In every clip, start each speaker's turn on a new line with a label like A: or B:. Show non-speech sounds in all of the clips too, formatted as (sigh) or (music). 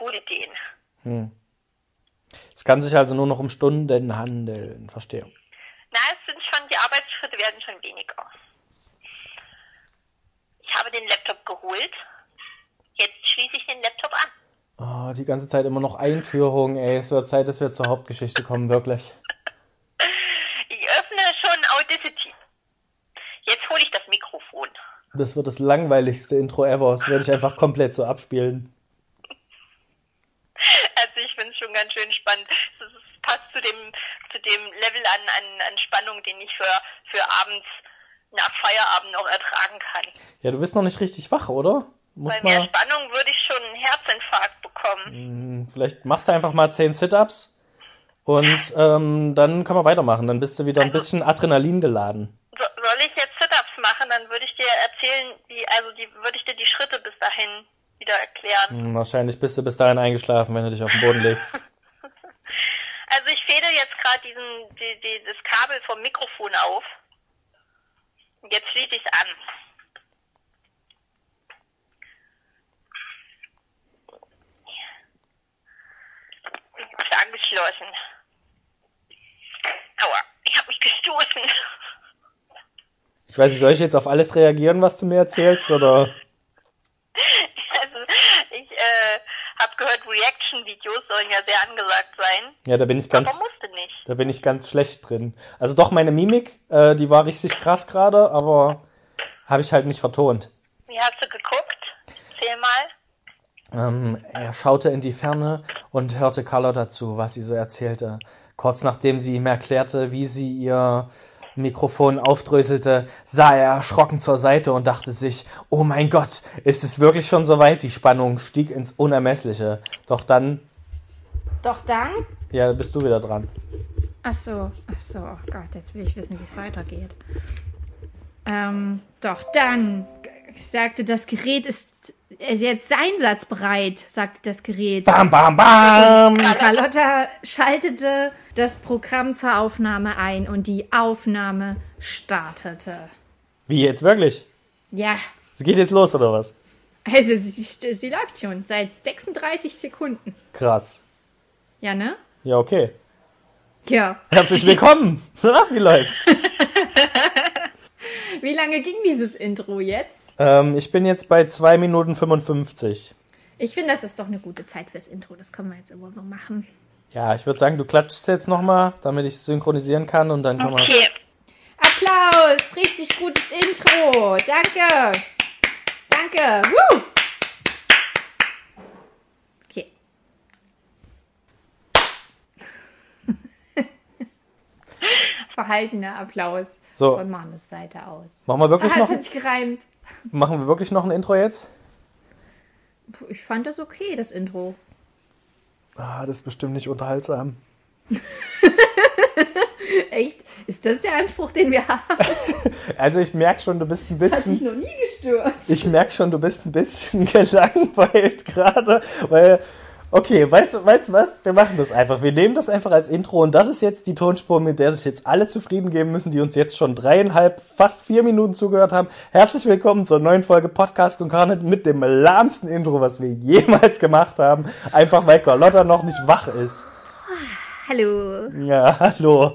A: coole Ideen.
B: Hm. Es kann sich also nur noch um Stunden handeln, verstehe.
A: Na, es sind schon, die Arbeitsschritte werden schon weniger. Ich habe den Laptop geholt. Jetzt schließe ich den Laptop an.
B: Oh, die ganze Zeit immer noch Einführung, ey. Es wird Zeit, dass wir zur Hauptgeschichte kommen, wirklich. (laughs)
A: Ich öffne schon Audacity. Jetzt hole ich das Mikrofon.
B: Das wird das langweiligste Intro ever. Das werde ich einfach komplett so abspielen.
A: Also ich finde es schon ganz schön spannend. Es ist- passt zu dem, Level an, an, an Spannung, den ich für, für abends nach Feierabend noch ertragen kann.
B: Ja, du bist noch nicht richtig wach, oder? Muss
A: Bei mehr
B: mal,
A: Spannung würde ich schon einen Herzinfarkt bekommen.
B: Hm, vielleicht machst du einfach mal 10 Sit-Ups und (laughs) ähm, dann können wir weitermachen. Dann bist du wieder ein bisschen Adrenalin geladen.
A: So, soll ich jetzt Sit-Ups machen, dann würde ich dir erzählen, wie, also die, würde ich dir die Schritte bis dahin wieder erklären.
B: Hm, Wahrscheinlich bist du bis dahin eingeschlafen, wenn du dich auf den Boden legst. (laughs)
A: Also ich fäde jetzt gerade diesen, die, die, das Kabel vom Mikrofon auf. Und Jetzt schließe ich es an. Ist angeschlossen. Aua, ich habe mich gestoßen.
B: Ich weiß nicht, soll ich jetzt auf alles reagieren, was du mir erzählst, oder? (laughs)
A: Also ich äh, habe gehört, Reaction-Videos sollen ja sehr angesagt sein.
B: Ja, da bin ich ganz,
A: Aber musste nicht.
B: da bin ich ganz schlecht drin. Also doch, meine Mimik, äh, die war richtig krass gerade, aber habe ich halt nicht vertont.
A: Wie hast du geguckt? Erzähl mal.
B: Ähm, er schaute in die Ferne und hörte Carlotta zu, was sie so erzählte. Kurz nachdem sie ihm erklärte, wie sie ihr Mikrofon aufdröselte, sah er erschrocken zur Seite und dachte sich, oh mein Gott, ist es wirklich schon so weit? Die Spannung stieg ins Unermessliche. Doch dann,
C: Doch dann?
B: ja, bist du wieder dran.
C: Ach so, ach so, oh Gott, jetzt will ich wissen, wie es weitergeht. Ähm, doch dann sagte das Gerät ist, ist jetzt einsatzbereit, sagte das Gerät.
B: Bam, bam, bam!
C: Carlotta schaltete das Programm zur Aufnahme ein und die Aufnahme startete.
B: Wie jetzt wirklich?
C: Ja,
B: Es geht jetzt los, oder was?
C: also sie, sie läuft schon seit 36 Sekunden.
B: Krass.
C: Ja, ne?
B: Ja, okay.
C: Ja.
B: Herzlich willkommen. (laughs) Wie läuft's? (laughs)
C: Wie lange ging dieses Intro jetzt?
B: ähm, ich bin jetzt bei 2 Minuten 55.
C: Ich finde, das ist doch eine gute Zeit fürs Intro. Das können wir jetzt immer so machen.
B: Ja, ich würde sagen, du klatschst jetzt nochmal, damit ich synchronisieren kann und dann kann man.
A: Okay.
C: Applaus! Richtig gutes Intro! Danke! Danke! Woo! Okay. (laughs) Verhaltener Applaus
B: So.
C: von Mannes Seite aus.
B: Machen wir wirklich
C: Ah,
B: noch,
C: es hat sich gereimt.
B: machen wir wirklich noch ein Intro jetzt?
C: Ich fand das okay, das Intro.
B: Ah, das ist bestimmt nicht unterhaltsam. (laughs)
C: Echt? Ist das der Anspruch, den wir haben? (laughs)
B: Also ich merke schon, du bist ein
C: Hat dich
B: bisschen.
C: noch nie gestört.
B: Ich merke schon, du bist ein bisschen (laughs) gelangweilt gerade, weil. Okay, weißt du, weißt was? Wir machen das einfach. Wir nehmen das einfach als Intro und das ist jetzt die Tonspur, mit der sich jetzt alle zufrieden geben müssen, die uns jetzt schon dreieinhalb, fast vier Minuten zugehört haben. Herzlich willkommen zur neuen Folge Podcast und Carnet mit dem lahmsten Intro, was wir jemals gemacht haben. Einfach weil Carlotta noch nicht wach ist.
C: Hallo.
B: Ja, hallo.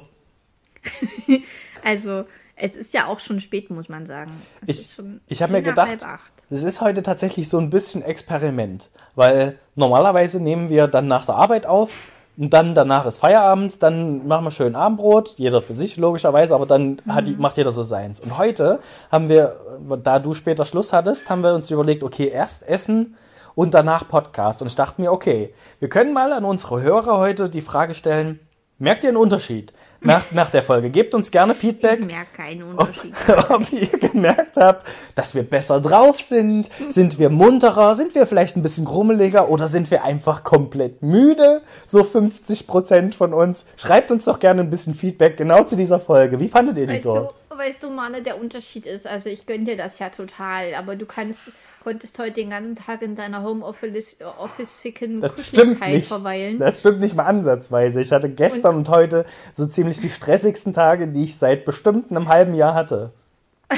B: (laughs)
C: Also, es ist ja auch schon spät, muss man sagen. Es
B: Ich- ich hab mir gedacht. Das ist heute tatsächlich so ein bisschen Experiment, weil normalerweise nehmen wir dann nach der Arbeit auf und dann danach ist Feierabend, dann machen wir schön Abendbrot, jeder für sich logischerweise, aber dann hat, die- macht jeder so seins. Und heute haben wir, da du später Schluss hattest, haben wir uns überlegt, okay, erst Essen und danach Podcast. Und ich dachte mir, okay, wir können mal an unsere Hörer heute die Frage stellen, merkt ihr einen Unterschied nach, nach der Folge? Gebt uns gerne Feedback
C: Ich merke keinen Unterschied. (laughs)
B: ob ihr gemerkt habt, dass wir besser drauf sind. Sind wir munterer? Sind wir vielleicht ein bisschen grummeliger? Oder sind wir einfach komplett müde? So 50 Prozent von uns. Schreibt uns doch gerne ein bisschen Feedback genau zu dieser Folge. Wie fandet ihr die
C: Weißt
B: so?
C: du, weißt du, Manne, der Unterschied ist, also ich gönne dir das ja total, aber du kannst, konntest heute den ganzen Tag in deiner Homeoffice-sicken Kuscheligkeit verweilen.
B: Das stimmt nicht mal ansatzweise. Ich hatte gestern und, heute so ziemlich die stressigsten Tage, die ich seit bestimmt einem halben Jahr hatte. (laughs)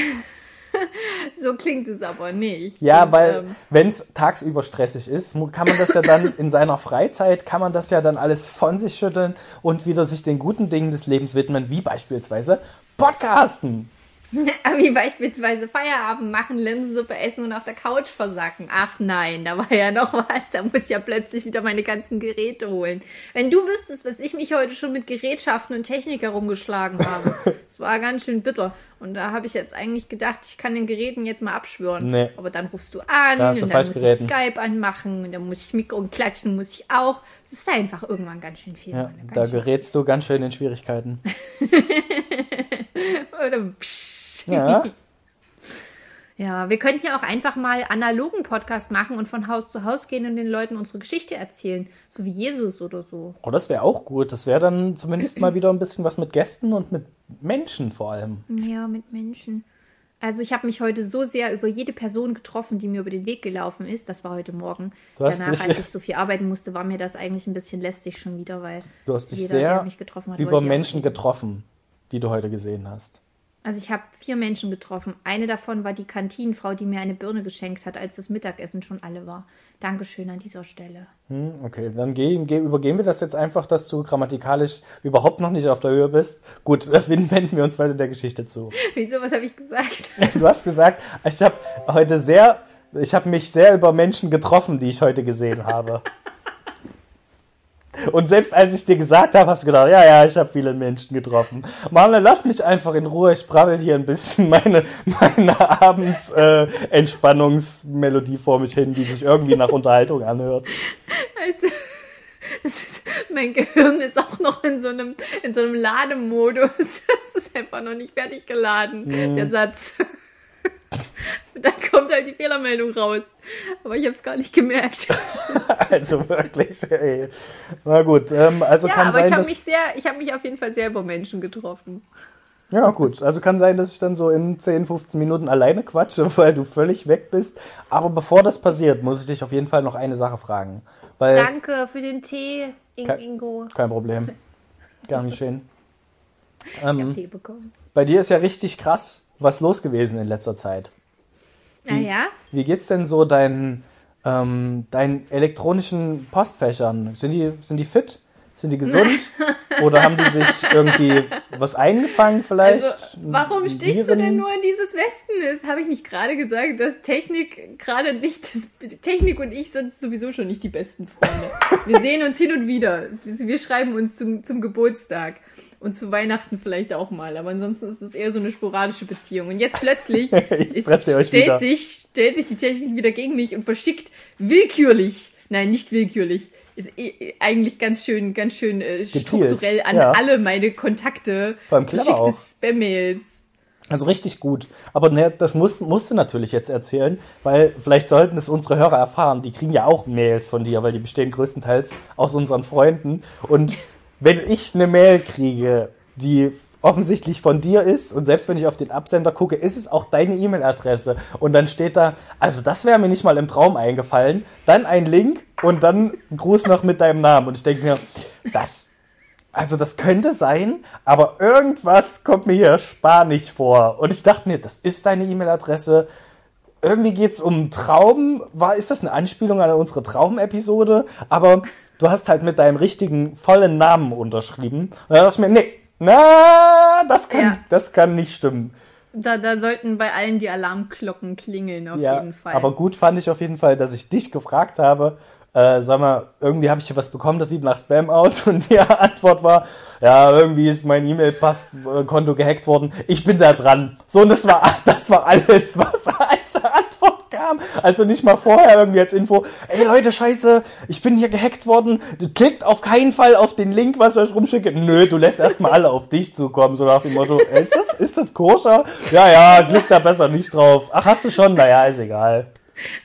C: So klingt es aber nicht.
B: Ja,
C: Das,
B: weil
C: ähm,
B: wenn es tagsüber stressig ist, kann man das ja dann in seiner Freizeit, kann man das ja dann alles von sich schütteln und wieder sich den guten Dingen des Lebens widmen, wie beispielsweise Podcasten. (laughs)
C: Wie beispielsweise Feierabend machen, Linsensuppe essen und auf der Couch versacken. Ach nein, da war ja noch was. Da muss ich ja plötzlich wieder meine ganzen Geräte holen. Wenn du wüsstest, was ich mich heute schon mit Gerätschaften und Technik herumgeschlagen habe. (laughs) Das war ganz schön bitter. Und da habe ich jetzt eigentlich gedacht, ich kann den Geräten jetzt mal abschwören.
B: Nee.
C: Aber dann rufst du an
B: Da du
C: und dann muss
B: geräten.
C: ich Skype anmachen und dann muss ich Mikro und klatschen muss ich auch. Das ist einfach irgendwann ganz schön viel.
B: Ja, da gerätst du ganz schön in Schwierigkeiten. (laughs)
C: Psch.
B: Ja, (laughs)
C: Ja, wir könnten ja auch einfach mal analogen Podcast machen und von Haus zu Haus gehen und den Leuten unsere Geschichte erzählen. So wie Jesus oder so.
B: oh, das wäre auch gut. Das wäre dann zumindest mal wieder ein bisschen was mit Gästen und mit Menschen vor allem.
C: Ja, mit Menschen. Also ich habe mich heute so sehr über jede Person getroffen, die mir über den Weg gelaufen ist. Das war heute Morgen.
B: Du hast
C: Danach,
B: dich-
C: als ich so viel arbeiten musste, war mir das eigentlich ein bisschen lästig schon wieder, weil
B: Du hast dich
C: jeder, der
B: sehr
C: mich getroffen hat,
B: über Menschen getroffen, die du heute gesehen hast.
C: Also ich habe vier Menschen getroffen. Eine davon war die Kantinenfrau, die mir eine Birne geschenkt hat, als das Mittagessen schon alle war. Dankeschön an dieser Stelle.
B: Hm, okay, dann gehen, geh, übergehen wir das jetzt einfach, dass du grammatikalisch überhaupt noch nicht auf der Höhe bist. Gut, (laughs) äh, wenden wir uns weiter der Geschichte zu. (laughs)
C: Wieso, was habe ich gesagt? (laughs)
B: Du hast gesagt, ich habe heute sehr, ich habe mich sehr über Menschen getroffen, die ich heute gesehen habe. Und selbst als ich dir gesagt habe, hast du gedacht, ja, ja, ich habe viele Menschen getroffen. Marlon, lass mich einfach in Ruhe. Ich brabbel hier ein bisschen meine, meine Abends äh, Entspannungsmelodie vor mich hin, die sich irgendwie nach Unterhaltung anhört.
C: Also, ist, mein Gehirn ist auch noch in so einem, in so einem Lademodus. (laughs) Es ist einfach noch nicht fertig geladen, der Satz. Und (laughs) dann kommt halt die Fehlermeldung raus. Aber ich habe es gar nicht gemerkt. (laughs)
B: Also wirklich, ey. Na gut, ähm, also
C: Ja,
B: kann
C: aber
B: sein,
C: ich habe mich sehr, ich habe mich auf jeden Fall sehr über Menschen getroffen.
B: Ja, gut. Also kann sein, dass ich dann so in 10, 15 Minuten alleine quatsche, (laughs) weil du völlig weg bist. Aber bevor das passiert, muss ich dich auf jeden Fall noch eine Sache fragen. Weil,
C: Danke für den Tee,
B: Kein-
C: Ingo.
B: kein Problem. Gar nicht schön.
C: Ich habe
B: Ähm,
C: Tee bekommen.
B: bei dir ist ja richtig krass was los gewesen in letzter Zeit.
C: Naja,
B: Wie geht's denn so deinen, ähm, deinen elektronischen Postfächern? Sind die, sind die fit? Sind die gesund? (laughs) Oder haben die sich irgendwie was eingefangen vielleicht?
C: also, warum stichst du
B: Viren?
C: denn nur in dieses Wespennest? Habe ich nicht gerade gesagt, dass Technik gerade nicht das, Technik und ich sind sowieso schon nicht die besten Freunde. Wir sehen uns hin und wieder. Wir schreiben uns zum, zum Geburtstag. Und zu Weihnachten vielleicht auch mal, aber ansonsten ist es eher so eine sporadische Beziehung. Und jetzt plötzlich (laughs) ist, stellt,
B: wieder.
C: sich, stellt sich die Technik wieder gegen mich und verschickt willkürlich, nein, nicht willkürlich, ist eh, eigentlich ganz schön, ganz schön äh, strukturell an
B: ja.
C: alle meine Kontakte verschickte. Spam-Mails.
B: Also richtig gut. Aber ne, das musst, musst du natürlich jetzt erzählen, weil vielleicht sollten es unsere Hörer erfahren. Die kriegen ja auch Mails von dir, weil die bestehen größtenteils aus unseren Freunden. Und (laughs) wenn ich eine Mail kriege, die offensichtlich von dir ist und selbst wenn ich auf den Absender gucke, ist es auch deine E-Mail-Adresse und dann steht da, also das wäre mir nicht mal im Traum eingefallen, dann ein Link und dann Gruß noch mit deinem Namen und ich denke mir, das also das könnte sein, aber irgendwas kommt mir hier spanisch vor. Und ich dachte mir, das ist deine E-Mail-Adresse. Irgendwie geht's um Traum. War, ist das eine Anspielung an unsere Traum-Episode? Aber du hast halt mit deinem richtigen, vollen Namen unterschrieben. Und dann dachte ich mir, nee, na, das kann,
C: Ja.
B: das kann nicht stimmen.
C: Da, da sollten bei allen die Alarmglocken klingeln, auf
B: Ja,
C: jeden Fall.
B: aber gut fand ich auf jeden Fall, dass ich dich gefragt habe, äh, sag mal, irgendwie habe ich hier was bekommen, das sieht nach Spam aus (laughs) und die Antwort war, ja, irgendwie ist mein E-Mail-Passkonto gehackt worden. Ich bin da dran. So, und das war, (laughs) das war alles, was als Antwort kam. Also nicht mal vorher irgendwie als Info, ey Leute, scheiße, ich bin hier gehackt worden. Klickt auf keinen Fall auf den Link, was ich euch rumschicke. Nö, du lässt erstmal alle auf dich zukommen, so nach dem Motto, ist das, ist das koscher? Ja, ja, klick da besser nicht drauf. Ach, hast du schon? Naja, ist egal.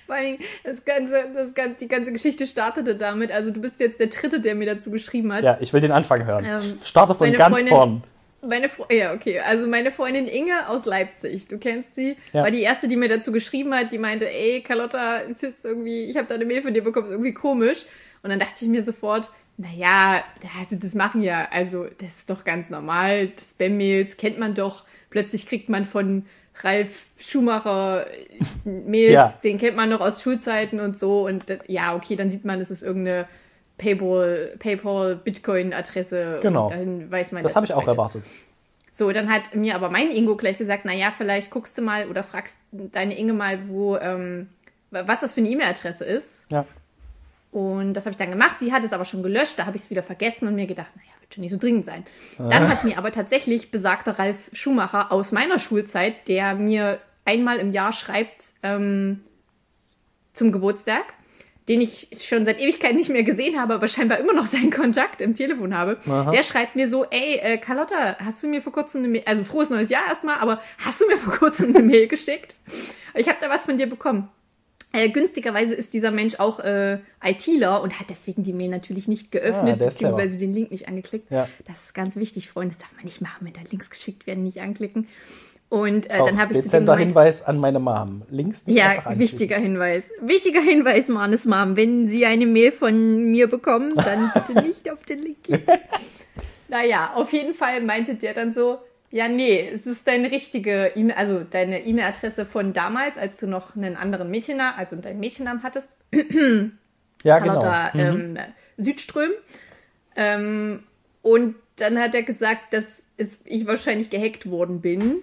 C: Vor Dingen, das ganze, das ganze, die ganze Geschichte startete damit, also du bist jetzt der Dritte, der mir dazu geschrieben hat.
B: Ja, ich will den Anfang hören.
C: Ähm,
B: Starte von ganz
C: Freundin-
B: vorn.
C: Meine Fre ja, okay. Also meine Freundin Inge aus Leipzig, du kennst sie,
B: Ja.
C: war die erste, die mir dazu geschrieben hat, die meinte, ey, Carlotta, ist jetzt irgendwie, ich habe da eine Mail von dir bekommen, ist irgendwie komisch. Und dann dachte ich mir sofort, naja, also das machen ja, also das ist doch ganz normal, Spam-Mails kennt man doch. Plötzlich kriegt man von Ralf Schumacher (laughs) Mails,
B: Ja.
C: den kennt man noch aus Schulzeiten und so. Und das, ja, okay, dann sieht man, es ist irgendeine Paypal, Paypal Bitcoin-Adresse.
B: Genau.
C: Dann weiß man,
B: Das habe ich auch
C: ist.
B: erwartet.
C: So, dann hat mir aber mein Ingo gleich gesagt, na ja, vielleicht guckst du mal oder fragst deine Inge mal, wo, ähm, was das für eine E-Mail-Adresse ist.
B: Ja.
C: Und das habe ich dann gemacht. Sie hat es aber schon gelöscht. Da habe ich es wieder vergessen und mir gedacht, naja, wird schon nicht so dringend sein. Dann hat mir aber tatsächlich besagter Ralf Schumacher aus meiner Schulzeit, der mir einmal im Jahr schreibt ähm, zum Geburtstag, den ich schon seit Ewigkeit nicht mehr gesehen habe, aber scheinbar immer noch (laughs) seinen Kontakt im Telefon habe, der schreibt mir so, ey, äh, Carlotta, hast du mir vor kurzem eine Mail, also frohes neues Jahr erstmal, aber hast du mir vor kurzem eine Mail geschickt? Ich habe da was von dir bekommen. Äh, günstigerweise ist dieser Mensch auch äh, ITler und hat deswegen die Mail natürlich nicht geöffnet,
B: Ah, ist clever.
C: beziehungsweise den Link nicht angeklickt.
B: Ja.
C: Das ist ganz wichtig, Freunde. Das darf man nicht machen, wenn da Links geschickt werden, nicht anklicken. Und äh, dann habe ich zu dem
B: Hinweis an meine Mom. Links nicht
C: ja, wichtiger Hinweis. Wichtiger Hinweis, Manes Mom. Wenn Sie eine Mail von mir bekommen, dann bitte (laughs) nicht auf den Link klicken. Naja, auf jeden Fall meinte der dann so, ja, nee, es ist deine richtige E-Mail, also deine E-Mail-Adresse von damals, als du noch einen anderen Mädchennamen, also deinen Mädchennamen hattest, (clears throat)
B: Ja, genau.
C: Carlotta ähm, Südström. Ähm, und dann hat er gesagt, dass ich wahrscheinlich gehackt worden bin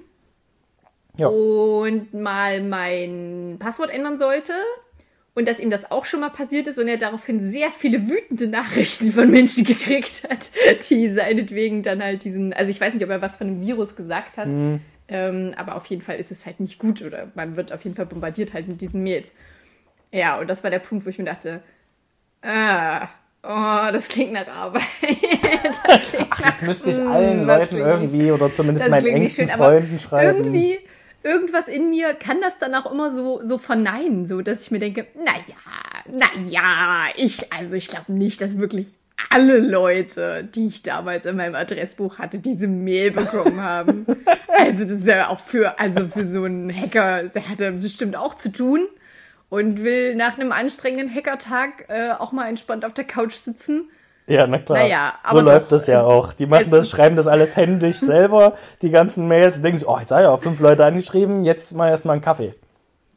B: Ja.
C: und mal mein Passwort ändern sollte. Und dass ihm das auch schon mal passiert ist und er daraufhin sehr viele wütende Nachrichten von Menschen (laughs) gekriegt hat, die seinetwegen dann halt diesen, also ich weiß nicht, ob er was von einem Virus gesagt hat, ähm, aber auf jeden Fall ist es halt nicht gut oder man wird auf jeden Fall bombardiert halt mit diesen Mails. Ja, und das war der Punkt, wo ich mir dachte, ah, oh, das klingt nach Arbeit. (laughs) das klingt nach,
B: Jetzt müsste ich allen
C: das
B: Leuten irgendwie oder zumindest meinen engsten
C: schön,
B: Freunden schreiben.
C: Irgendwie, irgendwas in mir kann das dann auch immer so, so verneinen, so dass ich mir denke, naja, naja, ich, also ich glaube nicht, dass wirklich alle Leute, die ich damals in meinem Adressbuch hatte, diese Mail bekommen haben. (laughs) also das ist ja auch für, also für so einen Hacker, der hat ja bestimmt auch zu tun und will nach einem anstrengenden Hackertag äh, auch mal entspannt auf der Couch sitzen.
B: Ja, na klar.
C: Naja,
B: so läuft das ja
C: es-
B: auch. Die machen
C: es
B: das, schreiben das alles händisch (laughs) selber, die ganzen Mails, und denken sich, oh, jetzt habe ich auch fünf Leute angeschrieben, jetzt mal erstmal einen Kaffee.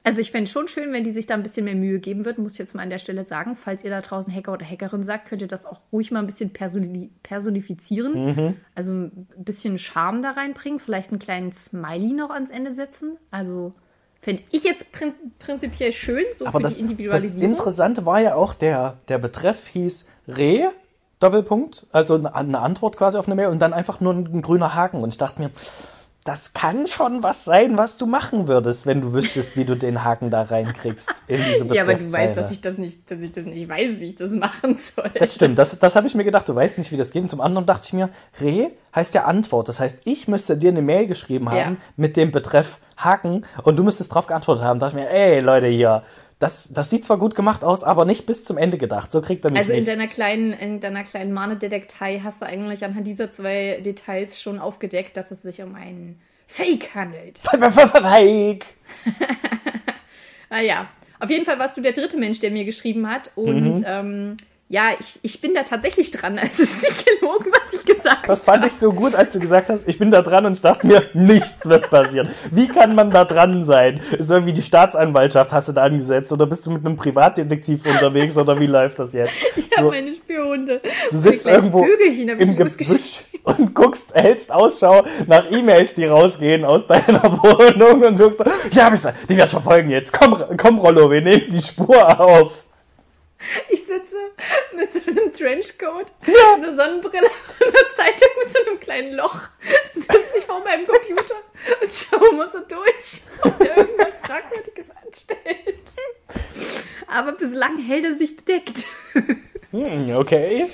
C: Also ich fände schon schön, wenn die sich da ein bisschen mehr Mühe geben würden, muss ich jetzt mal an der Stelle sagen. Falls ihr da draußen Hacker oder Hackerin sagt, könnt ihr das auch ruhig mal ein bisschen personi personifizieren. Also ein bisschen Charme da reinbringen, vielleicht einen kleinen Smiley noch ans Ende setzen. Also fände ich jetzt prin prinzipiell schön, so
B: Aber
C: für
B: das,
C: die
B: das
C: Individualisierung.
B: Interessante war ja auch, der, der Betreff hieß Re, Doppelpunkt, also eine, Antwort quasi auf eine Mail und dann einfach nur ein, grüner Haken. Und ich dachte mir, das kann schon was sein, was du machen würdest, wenn du wüsstest, wie du den Haken da reinkriegst in (laughs) diese
C: ja, aber du weißt, dass ich das nicht, dass ich das nicht weiß, wie ich das machen soll.
B: Das stimmt, das, das habe ich mir gedacht. Du weißt nicht, wie das geht. Und zum anderen dachte ich mir, Re heißt ja Antwort. Das heißt, ich müsste dir eine Mail geschrieben haben
C: Ja.
B: mit dem Betreff Haken und du müsstest drauf geantwortet haben. Da dachte ich mir, ey Leute hier, das, das sieht zwar gut gemacht aus, aber nicht bis zum Ende gedacht. So kriegt er mich
C: Also in
B: nicht.
C: deiner kleinen, in deiner kleinen Mahndetektei hast du eigentlich anhand dieser zwei Details schon aufgedeckt, dass es sich um einen Fake handelt. (laughs)
B: Fake. (laughs)
C: Naja, auf jeden Fall warst du der dritte Mensch, der mir geschrieben hat. Und
B: Mhm.
C: ähm, ja, ich, ich bin da tatsächlich dran. Also es ist nicht gelogen, was ich gesagt
B: Das fand
C: habe.
B: ich so gut, als du gesagt hast, ich bin da dran und ich dachte mir, nichts wird passieren. Wie kann man da dran sein? Ist irgendwie die Staatsanwaltschaft hast du da angesetzt oder bist du mit einem Privatdetektiv unterwegs oder wie läuft das jetzt? (laughs)
C: Ich habe
B: So,
C: meine Spürhunde.
B: Du sitzt irgendwo
C: Vögelchen hab
B: im. Gebüsch und guckst, hältst Ausschau nach E-Mails, die rausgehen aus deiner (laughs) Wohnung und suchst so, ja, hab ich die werde ich verfolgen jetzt. Komm, komm, Rollo, wir nehmen die Spur auf.
C: Ich sitze mit so einem Trenchcoat, einer Sonnenbrille und einer Zeitung mit so einem kleinen Loch. Sitze ich vor meinem Computer und schaue mal so durch, ob der irgendwas Fragwürdiges anstellt. Aber bislang hält er sich bedeckt.
B: Hm, okay.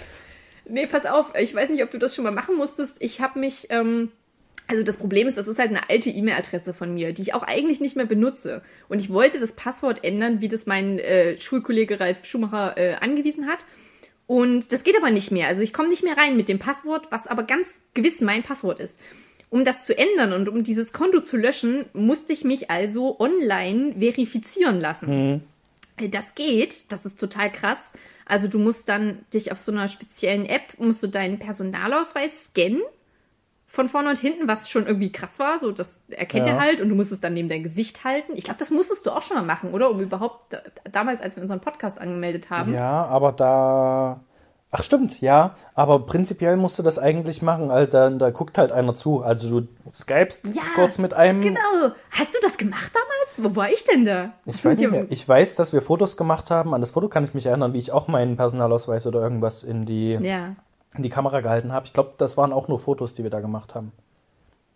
C: Nee, pass auf, ich weiß nicht, ob du das schon mal machen musstest. Ich habe mich, ähm, also das Problem ist, das ist halt eine alte E-Mail-Adresse von mir, die ich auch eigentlich nicht mehr benutze. Und ich wollte das Passwort ändern, wie das mein äh, Schulkollege Ralf Schumacher äh, angewiesen hat. Und das geht aber nicht mehr. Also ich komme nicht mehr rein mit dem Passwort, was aber ganz gewiss mein Passwort ist. Um das zu ändern und um dieses Konto zu löschen, musste ich mich also online verifizieren lassen. Das geht, das ist total krass. Also du musst dann dich auf so einer speziellen App, musst du deinen Personalausweis scannen von vorne und hinten, was schon irgendwie krass war. So, das erkennt
B: Ja.
C: er halt und du musst es dann neben dein Gesicht halten. Ich glaube, das musstest du auch schon mal machen, oder? Um überhaupt, da- damals, als wir unseren Podcast angemeldet haben.
B: Ja, aber da. Ach stimmt, ja, aber prinzipiell musst du das eigentlich machen, also da, da guckt halt einer zu. Also du skypst
C: Ja,
B: kurz mit einem.
C: Genau. Hast du das gemacht damals? Wo war ich denn da?
B: Ich
C: Hast
B: weiß, nicht mehr. ich weiß, dass wir Fotos gemacht haben. An das Foto kann ich mich erinnern, wie ich auch meinen Personalausweis oder irgendwas in die,
C: Ja.
B: In die Kamera gehalten habe. Ich glaube, das waren auch nur Fotos, die wir da gemacht haben.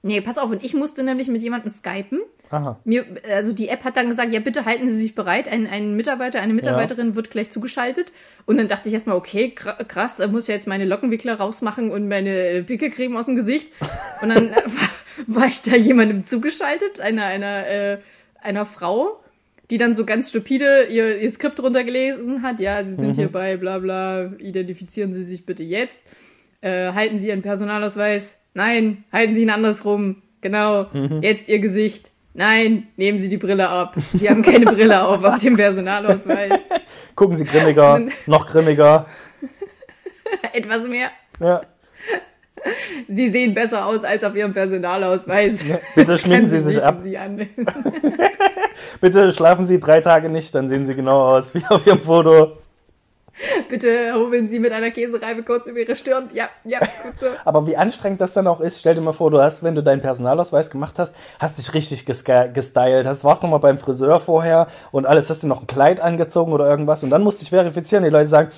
C: Nee, pass auf, und ich musste nämlich mit jemandem skypen.
B: Aha.
C: Mir, also die App hat dann gesagt, ja, bitte halten Sie sich bereit. Ein, ein Mitarbeiter, eine Mitarbeiterin wird gleich zugeschaltet. Und dann dachte ich erstmal, okay, kra- krass, muss ich jetzt meine Lockenwickler rausmachen und meine Pickelcreme aus dem Gesicht. (laughs) Und dann war, (laughs) war ich da jemandem zugeschaltet, einer, einer, äh, einer Frau, die dann so ganz stupide ihr, ihr Skript runtergelesen hat. Ja, Sie sind hier bei bla bla, identifizieren Sie sich bitte jetzt. Äh, halten Sie Ihren Personalausweis. Nein, halten Sie ihn andersrum. Genau, jetzt Ihr Gesicht. Nein, nehmen Sie die Brille ab. Sie haben keine Brille auf auf dem Personalausweis. (laughs)
B: Gucken Sie grimmiger, (laughs) noch grimmiger.
C: Etwas mehr.
B: Ja.
C: Sie sehen besser aus als auf Ihrem Personalausweis.
B: Bitte schminken Sie sich ab.
C: Sie an. (laughs) (laughs)
B: Bitte schlafen Sie drei Tage nicht, dann sehen Sie genau aus wie auf Ihrem Foto.
C: Bitte hobeln Sie mit einer Käsereibe kurz über Ihre Stirn. Ja, ja, gut so. (laughs)
B: Aber wie anstrengend das dann auch ist, stell dir mal vor, du hast, wenn du deinen Personalausweis gemacht hast, hast dich richtig gestylt, hast, warst nochmal beim Friseur vorher und alles, hast du noch ein Kleid angezogen oder irgendwas und dann musst du dich verifizieren. Die Leute sagen,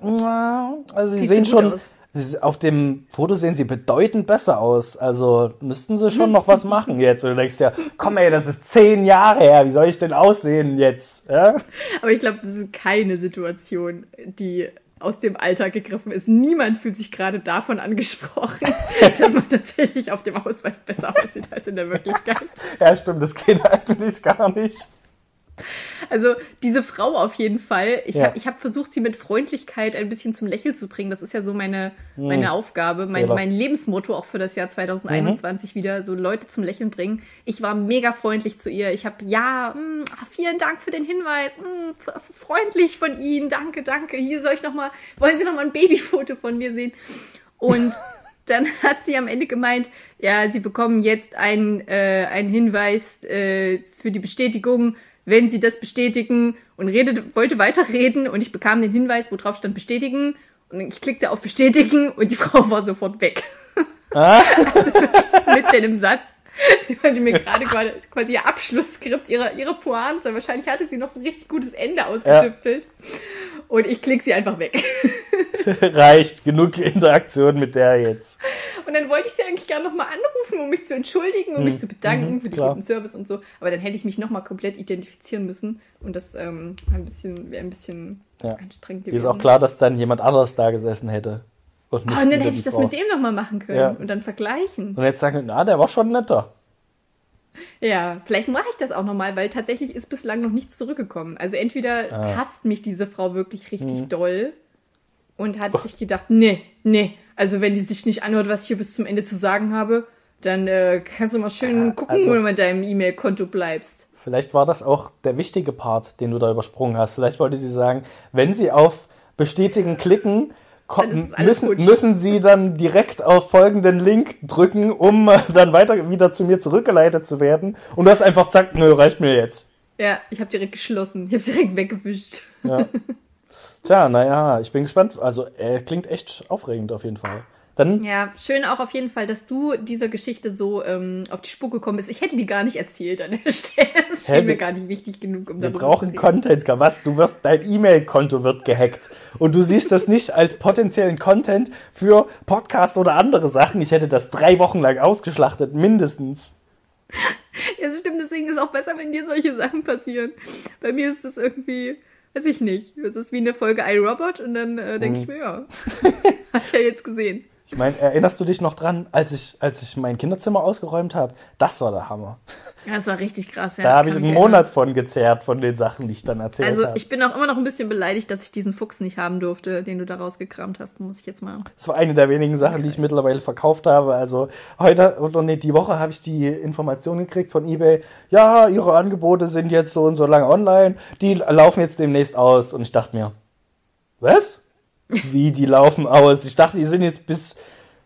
B: "Na, also sie
C: Sieht
B: sehen schon,
C: aus."
B: Sie, auf dem Foto sehen sie bedeutend besser aus. Also müssten sie schon noch was machen jetzt. Und du denkst ja, komm ey, das ist zehn Jahre her, wie soll ich denn aussehen jetzt? Ja?
C: Aber ich glaube, das ist keine Situation, die aus dem Alltag gegriffen ist. Niemand fühlt sich gerade davon angesprochen, (laughs) dass man tatsächlich auf dem Ausweis besser aussieht als in der Wirklichkeit.
B: ja, stimmt, das geht (laughs) eigentlich gar nicht.
C: Also diese Frau auf jeden Fall. Ich
B: Ja.
C: habe hab versucht, sie mit Freundlichkeit ein bisschen zum Lächeln zu bringen. Das ist ja so meine, meine Aufgabe, mein, mein Lebensmotto auch für das Jahr 2021 wieder, so Leute zum Lächeln bringen. Ich war mega freundlich zu ihr. Ich habe, ja, mh, ah, vielen Dank für den Hinweis. Mh, f- freundlich von Ihnen. Danke, danke. Hier soll ich noch mal, wollen Sie noch mal ein Babyfoto von mir sehen? Und (laughs) dann hat sie am Ende gemeint, ja, sie bekommen jetzt einen, äh, einen Hinweis äh, für die Bestätigung, wenn sie das bestätigen und redete, wollte weiterreden und ich bekam den Hinweis, wo drauf stand bestätigen und ich klickte auf bestätigen und die (laughs) Frau war sofort weg. (laughs) also mitten in dem Satz. Sie wollte mir gerade quasi- ihr Abschlussskript, ihre, ihre Pointe. Wahrscheinlich hatte sie noch ein richtig gutes Ende ausgetüftelt. Und ich klick sie einfach weg. (laughs) (laughs)
B: Reicht, genug Interaktion mit der jetzt.
C: Und dann wollte ich sie eigentlich gerne nochmal anrufen, um mich zu entschuldigen, um mich zu bedanken für den
B: klar.
C: guten Service und so. Aber dann hätte ich mich nochmal komplett identifizieren müssen. Und das ähm, ein bisschen, wäre ein bisschen
B: Ja.
C: anstrengend
B: Ist
C: gewesen.
B: auch klar, dass dann jemand anderes da gesessen hätte. Und,
C: Oh, und dann hätte ich das
B: Frau.
C: mit dem nochmal machen können
B: Ja.
C: und dann vergleichen.
B: Und jetzt sagen, na, der war schon netter.
C: Ja, vielleicht mache ich das auch nochmal, weil tatsächlich ist bislang noch nichts zurückgekommen. Also entweder
B: Ah.
C: hasst mich diese Frau wirklich richtig
B: Hm.
C: doll und hat sich gedacht, nee, nee, also wenn die sich nicht anhört, was ich hier bis zum Ende zu sagen habe, dann äh, kannst du mal schön
B: Ja,
C: gucken,
B: also-
C: wo du mit deinem E-Mail-Konto bleibst.
B: Vielleicht war das auch der wichtige Part, den du da übersprungen hast. Vielleicht wollte sie sagen, wenn sie auf Bestätigen klicken, müssen,
C: futsch.
B: müssen sie dann direkt auf folgenden Link drücken, um äh, (laughs) dann weiter wieder zu mir zurückgeleitet zu werden. Und du hast einfach gesagt, nö, reicht mir jetzt.
C: Ja, ich habe direkt geschlossen. Ich habe direkt weggewischt.
B: Ja. Tja, naja, ich bin gespannt. Also, er klingt echt aufregend auf jeden Fall. Dann,
C: Ja, schön auch auf jeden Fall, dass du dieser Geschichte so ähm, auf die Spur gekommen bist. Ich hätte die gar nicht erzählt an der (laughs) Stelle. Das schien mir gar nicht wichtig genug, um
B: wir brauchen. Content. Was? Du wirst, dein E-Mail-Konto wird gehackt. Und du siehst das nicht als potenziellen Content für Podcasts oder andere Sachen. Ich hätte das drei Wochen lang ausgeschlachtet, mindestens.
C: Ja, das stimmt, deswegen ist es auch besser, wenn dir solche Sachen passieren. Bei mir ist das irgendwie, weiß ich nicht. Es ist wie eine Folge iRobot und dann äh, denke
B: Mhm.
C: ich mir, ja, (laughs) ich ja jetzt gesehen.
B: Ich meine, erinnerst du dich noch dran, als ich, als ich mein Kinderzimmer ausgeräumt habe? Das war der Hammer.
C: Ja, das war richtig krass. Ja,
B: Da habe ich einen Monat von gezerrt, von den Sachen, die ich dann erzählt
C: Also
B: habe.
C: ich bin auch immer noch ein bisschen beleidigt, dass ich diesen Fuchs nicht haben durfte, den du da rausgekramt hast, muss ich jetzt mal.
B: Das war eine der wenigen Sachen, die ich mittlerweile verkauft habe. Also heute, oder nee, die Woche habe ich die Information gekriegt von eBay. Ja, ihre Angebote sind jetzt so und so lange online. Die laufen jetzt demnächst aus. Und ich dachte mir, was? Wie, die laufen aus? Ich dachte, die sind jetzt bis,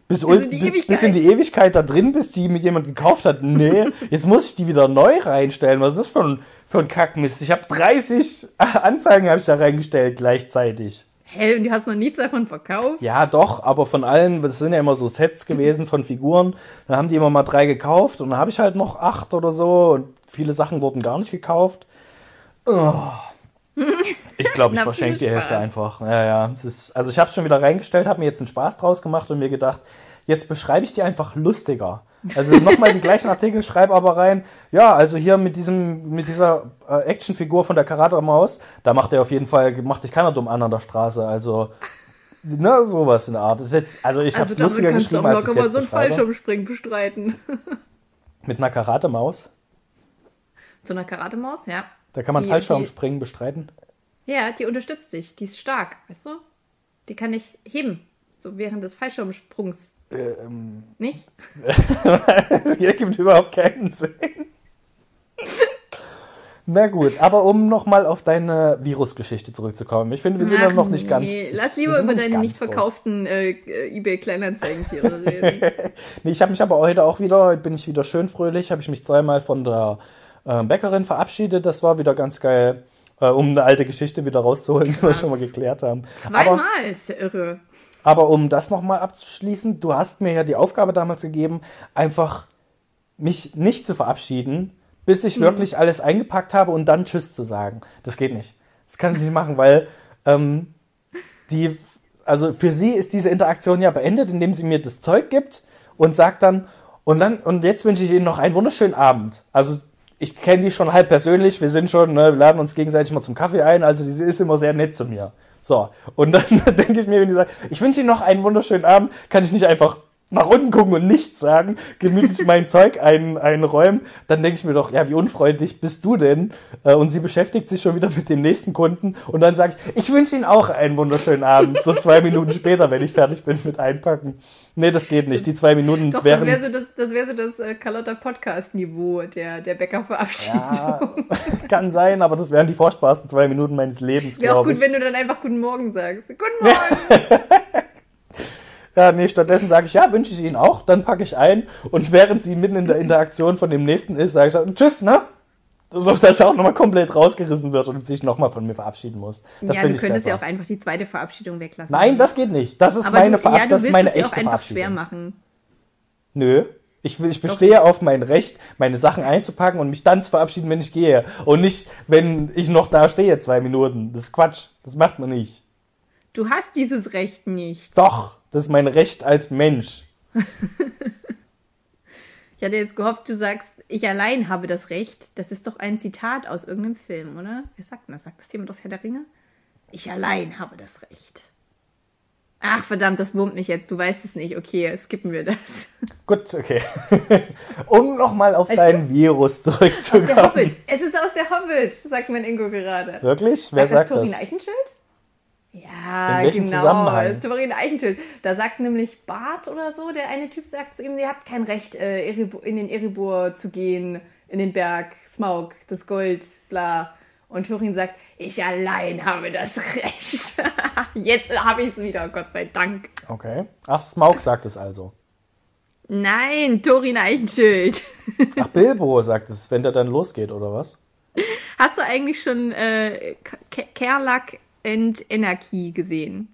B: bis,
C: Bis in
B: bis- in die Ewigkeit da drin, bis die mit jemand gekauft hat. Nee, (laughs) jetzt muss ich die wieder neu reinstellen. Was ist das für ein, für ein Kackmist? Ich habe 30 (laughs) Anzeigen hab ich da reingestellt gleichzeitig.
C: Hä, und du hast noch nichts davon verkauft?
B: Ja, doch, aber von allen, das sind ja immer so Sets gewesen von Figuren. Da haben die immer mal drei gekauft und dann habe ich halt noch acht oder so und viele Sachen wurden gar nicht gekauft. Oh. Ich glaube, ich verschenke die Hälfte einfach. Ja, ja. Es ist, also ich habe es schon wieder reingestellt, habe mir jetzt einen Spaß draus gemacht und mir gedacht, jetzt beschreibe ich die einfach lustiger. Also nochmal die gleichen Artikel, schreibe aber rein, ja, also hier mit diesem, mit dieser äh, Actionfigur von der Karate-Maus, da macht er auf jeden Fall, macht dich keiner dumm an an der Straße. Also, ne, sowas in der Art. Ist jetzt, also ich habe es
C: Also
B: lustiger geschrieben, als ich
C: locker mal
B: jetzt
C: so einen. Fallschirmspringen bestreiten.
B: Mit einer Karate-Maus,
C: So einer Karatemaus, ja.
B: Da kann man
C: Die-
B: Fallschirmspringen bestreiten.
C: Ja, die unterstützt dich. Die ist stark, weißt du? Die kann ich heben. So während des Fallschirmsprungs.
B: Ähm,
C: Nicht? (laughs)
B: Hier gibt überhaupt keinen Sinn. Na gut, aber um nochmal auf deine Virusgeschichte zurückzukommen. Ich finde, wir sind ja
C: Ach
B: noch nicht ganz.
C: nee. Lass lieber über deine nicht verkauften äh, äh, eBay-Kleinanzeigentiere reden. (laughs)
B: Nee, ich habe mich aber heute auch wieder, bin ich wieder schön fröhlich, habe ich mich zweimal von der äh, Bäckerin verabschiedet. Das war wieder ganz geil, äh, um eine alte Geschichte wieder rauszuholen, (laughs) die wir
C: Krass.
B: schon mal geklärt haben. Aber,
C: Zweimal, ist ja irre.
B: aber um das nochmal abzuschließen, du hast mir ja die Aufgabe damals gegeben, einfach mich nicht zu verabschieden, bis
C: Mhm.
B: ich wirklich alles eingepackt habe und dann Tschüss zu sagen. Das geht nicht. Das kann ich nicht machen, weil ähm, die, also für sie ist diese Interaktion ja beendet, indem sie mir das Zeug gibt und sagt dann, und dann, und jetzt wünsche ich Ihnen noch einen wunderschönen Abend. Also ich kenne die schon halb persönlich, wir sind schon, ne, wir laden uns gegenseitig mal zum Kaffee ein, also sie ist immer sehr nett zu mir. So, und dann (laughs) denke ich mir, wenn die sagt, ich wünsche Ihnen noch einen wunderschönen Abend, kann ich nicht einfach nach unten gucken und nichts sagen, gemütlich mein (laughs) Zeug ein, einräumen, dann denke ich mir doch, ja, wie unfreundlich bist du denn? Äh, Und sie beschäftigt sich schon wieder mit dem nächsten Kunden und dann sage ich, ich wünsche Ihnen auch einen wunderschönen Abend, so zwei Minuten später, wenn ich fertig bin mit Einpacken. Nee, das geht nicht. Die zwei Minuten
C: Doch, das
B: wären...
C: wäre so das, das, wär so das äh, Carlotta Podcast-Niveau der, der Bäckerverabschiedung.
B: ja, (laughs) kann sein, aber das wären die furchtbarsten zwei Minuten meines Lebens,
C: Wäre auch
B: glaube
C: gut,
B: ich.
C: wenn du dann einfach Guten Morgen sagst. Guten Morgen! (laughs)
B: Ja, nee, stattdessen sage ich, ja, wünsche ich Ihnen auch, dann packe ich ein und während sie mitten in der Interaktion von dem nächsten ist, sage ich tschüss, ne? So, dass er auch nochmal komplett rausgerissen wird und sich nochmal von mir verabschieden muss. Das
C: ja, du könntest
B: besser.
C: ja auch einfach die zweite Verabschiedung weglassen.
B: Nein, das geht nicht. Das ist
C: Aber
B: meine
C: du,
B: Verab
C: ja,
B: das ist meine
C: es ja auch
B: echte
C: einfach schwer
B: Verabschiedung.
C: machen.
B: Nö. Ich, will- ich bestehe auf mein Recht, meine Sachen einzupacken und mich dann zu verabschieden, wenn ich gehe. Und nicht, wenn ich noch da stehe, zwei Minuten. Das ist Quatsch. Das macht man nicht.
C: Du hast dieses Recht nicht.
B: Doch, das ist mein Recht als Mensch. (laughs)
C: Ich hatte jetzt gehofft, du sagst, ich allein habe das Recht. Das ist doch ein Zitat aus irgendeinem Film, oder? Wer sagt denn das? Sagt das jemand aus Herr der Ringe? Ich allein habe das Recht. Ach, verdammt, das wurmt mich jetzt. Du weißt es nicht. Okay, skippen wir das. (laughs)
B: Gut, okay. (laughs) um nochmal auf
C: Weißt
B: deinen Virus
C: Aus der
B: zurückzukommen.
C: Hobbit. Es ist aus der Hobbit, sagt mein Ingo gerade.
B: Wirklich? Wer sagt
C: Torin
B: das?
C: Eichenschild? Ja,
B: In welchem
C: genau.
B: Zusammenhang?
C: Torin Eichenschild. Da sagt nämlich Bart oder so, der eine Typ sagt zu ihm, ihr habt kein Recht, äh, in den Erebor zu gehen, in den Berg, Smaug, das Gold, bla. Und Torin sagt, ich allein habe das (laughs) Recht. (laughs) Jetzt habe ich es wieder, Gott sei Dank.
B: Okay. Ach, Smaug sagt es also.
C: Nein, Torin Eichenschild. (laughs)
B: Ach, Bilbo sagt es, wenn der dann losgeht, oder was?
C: Hast du eigentlich schon äh, Kerlak and Anarchy gesehen?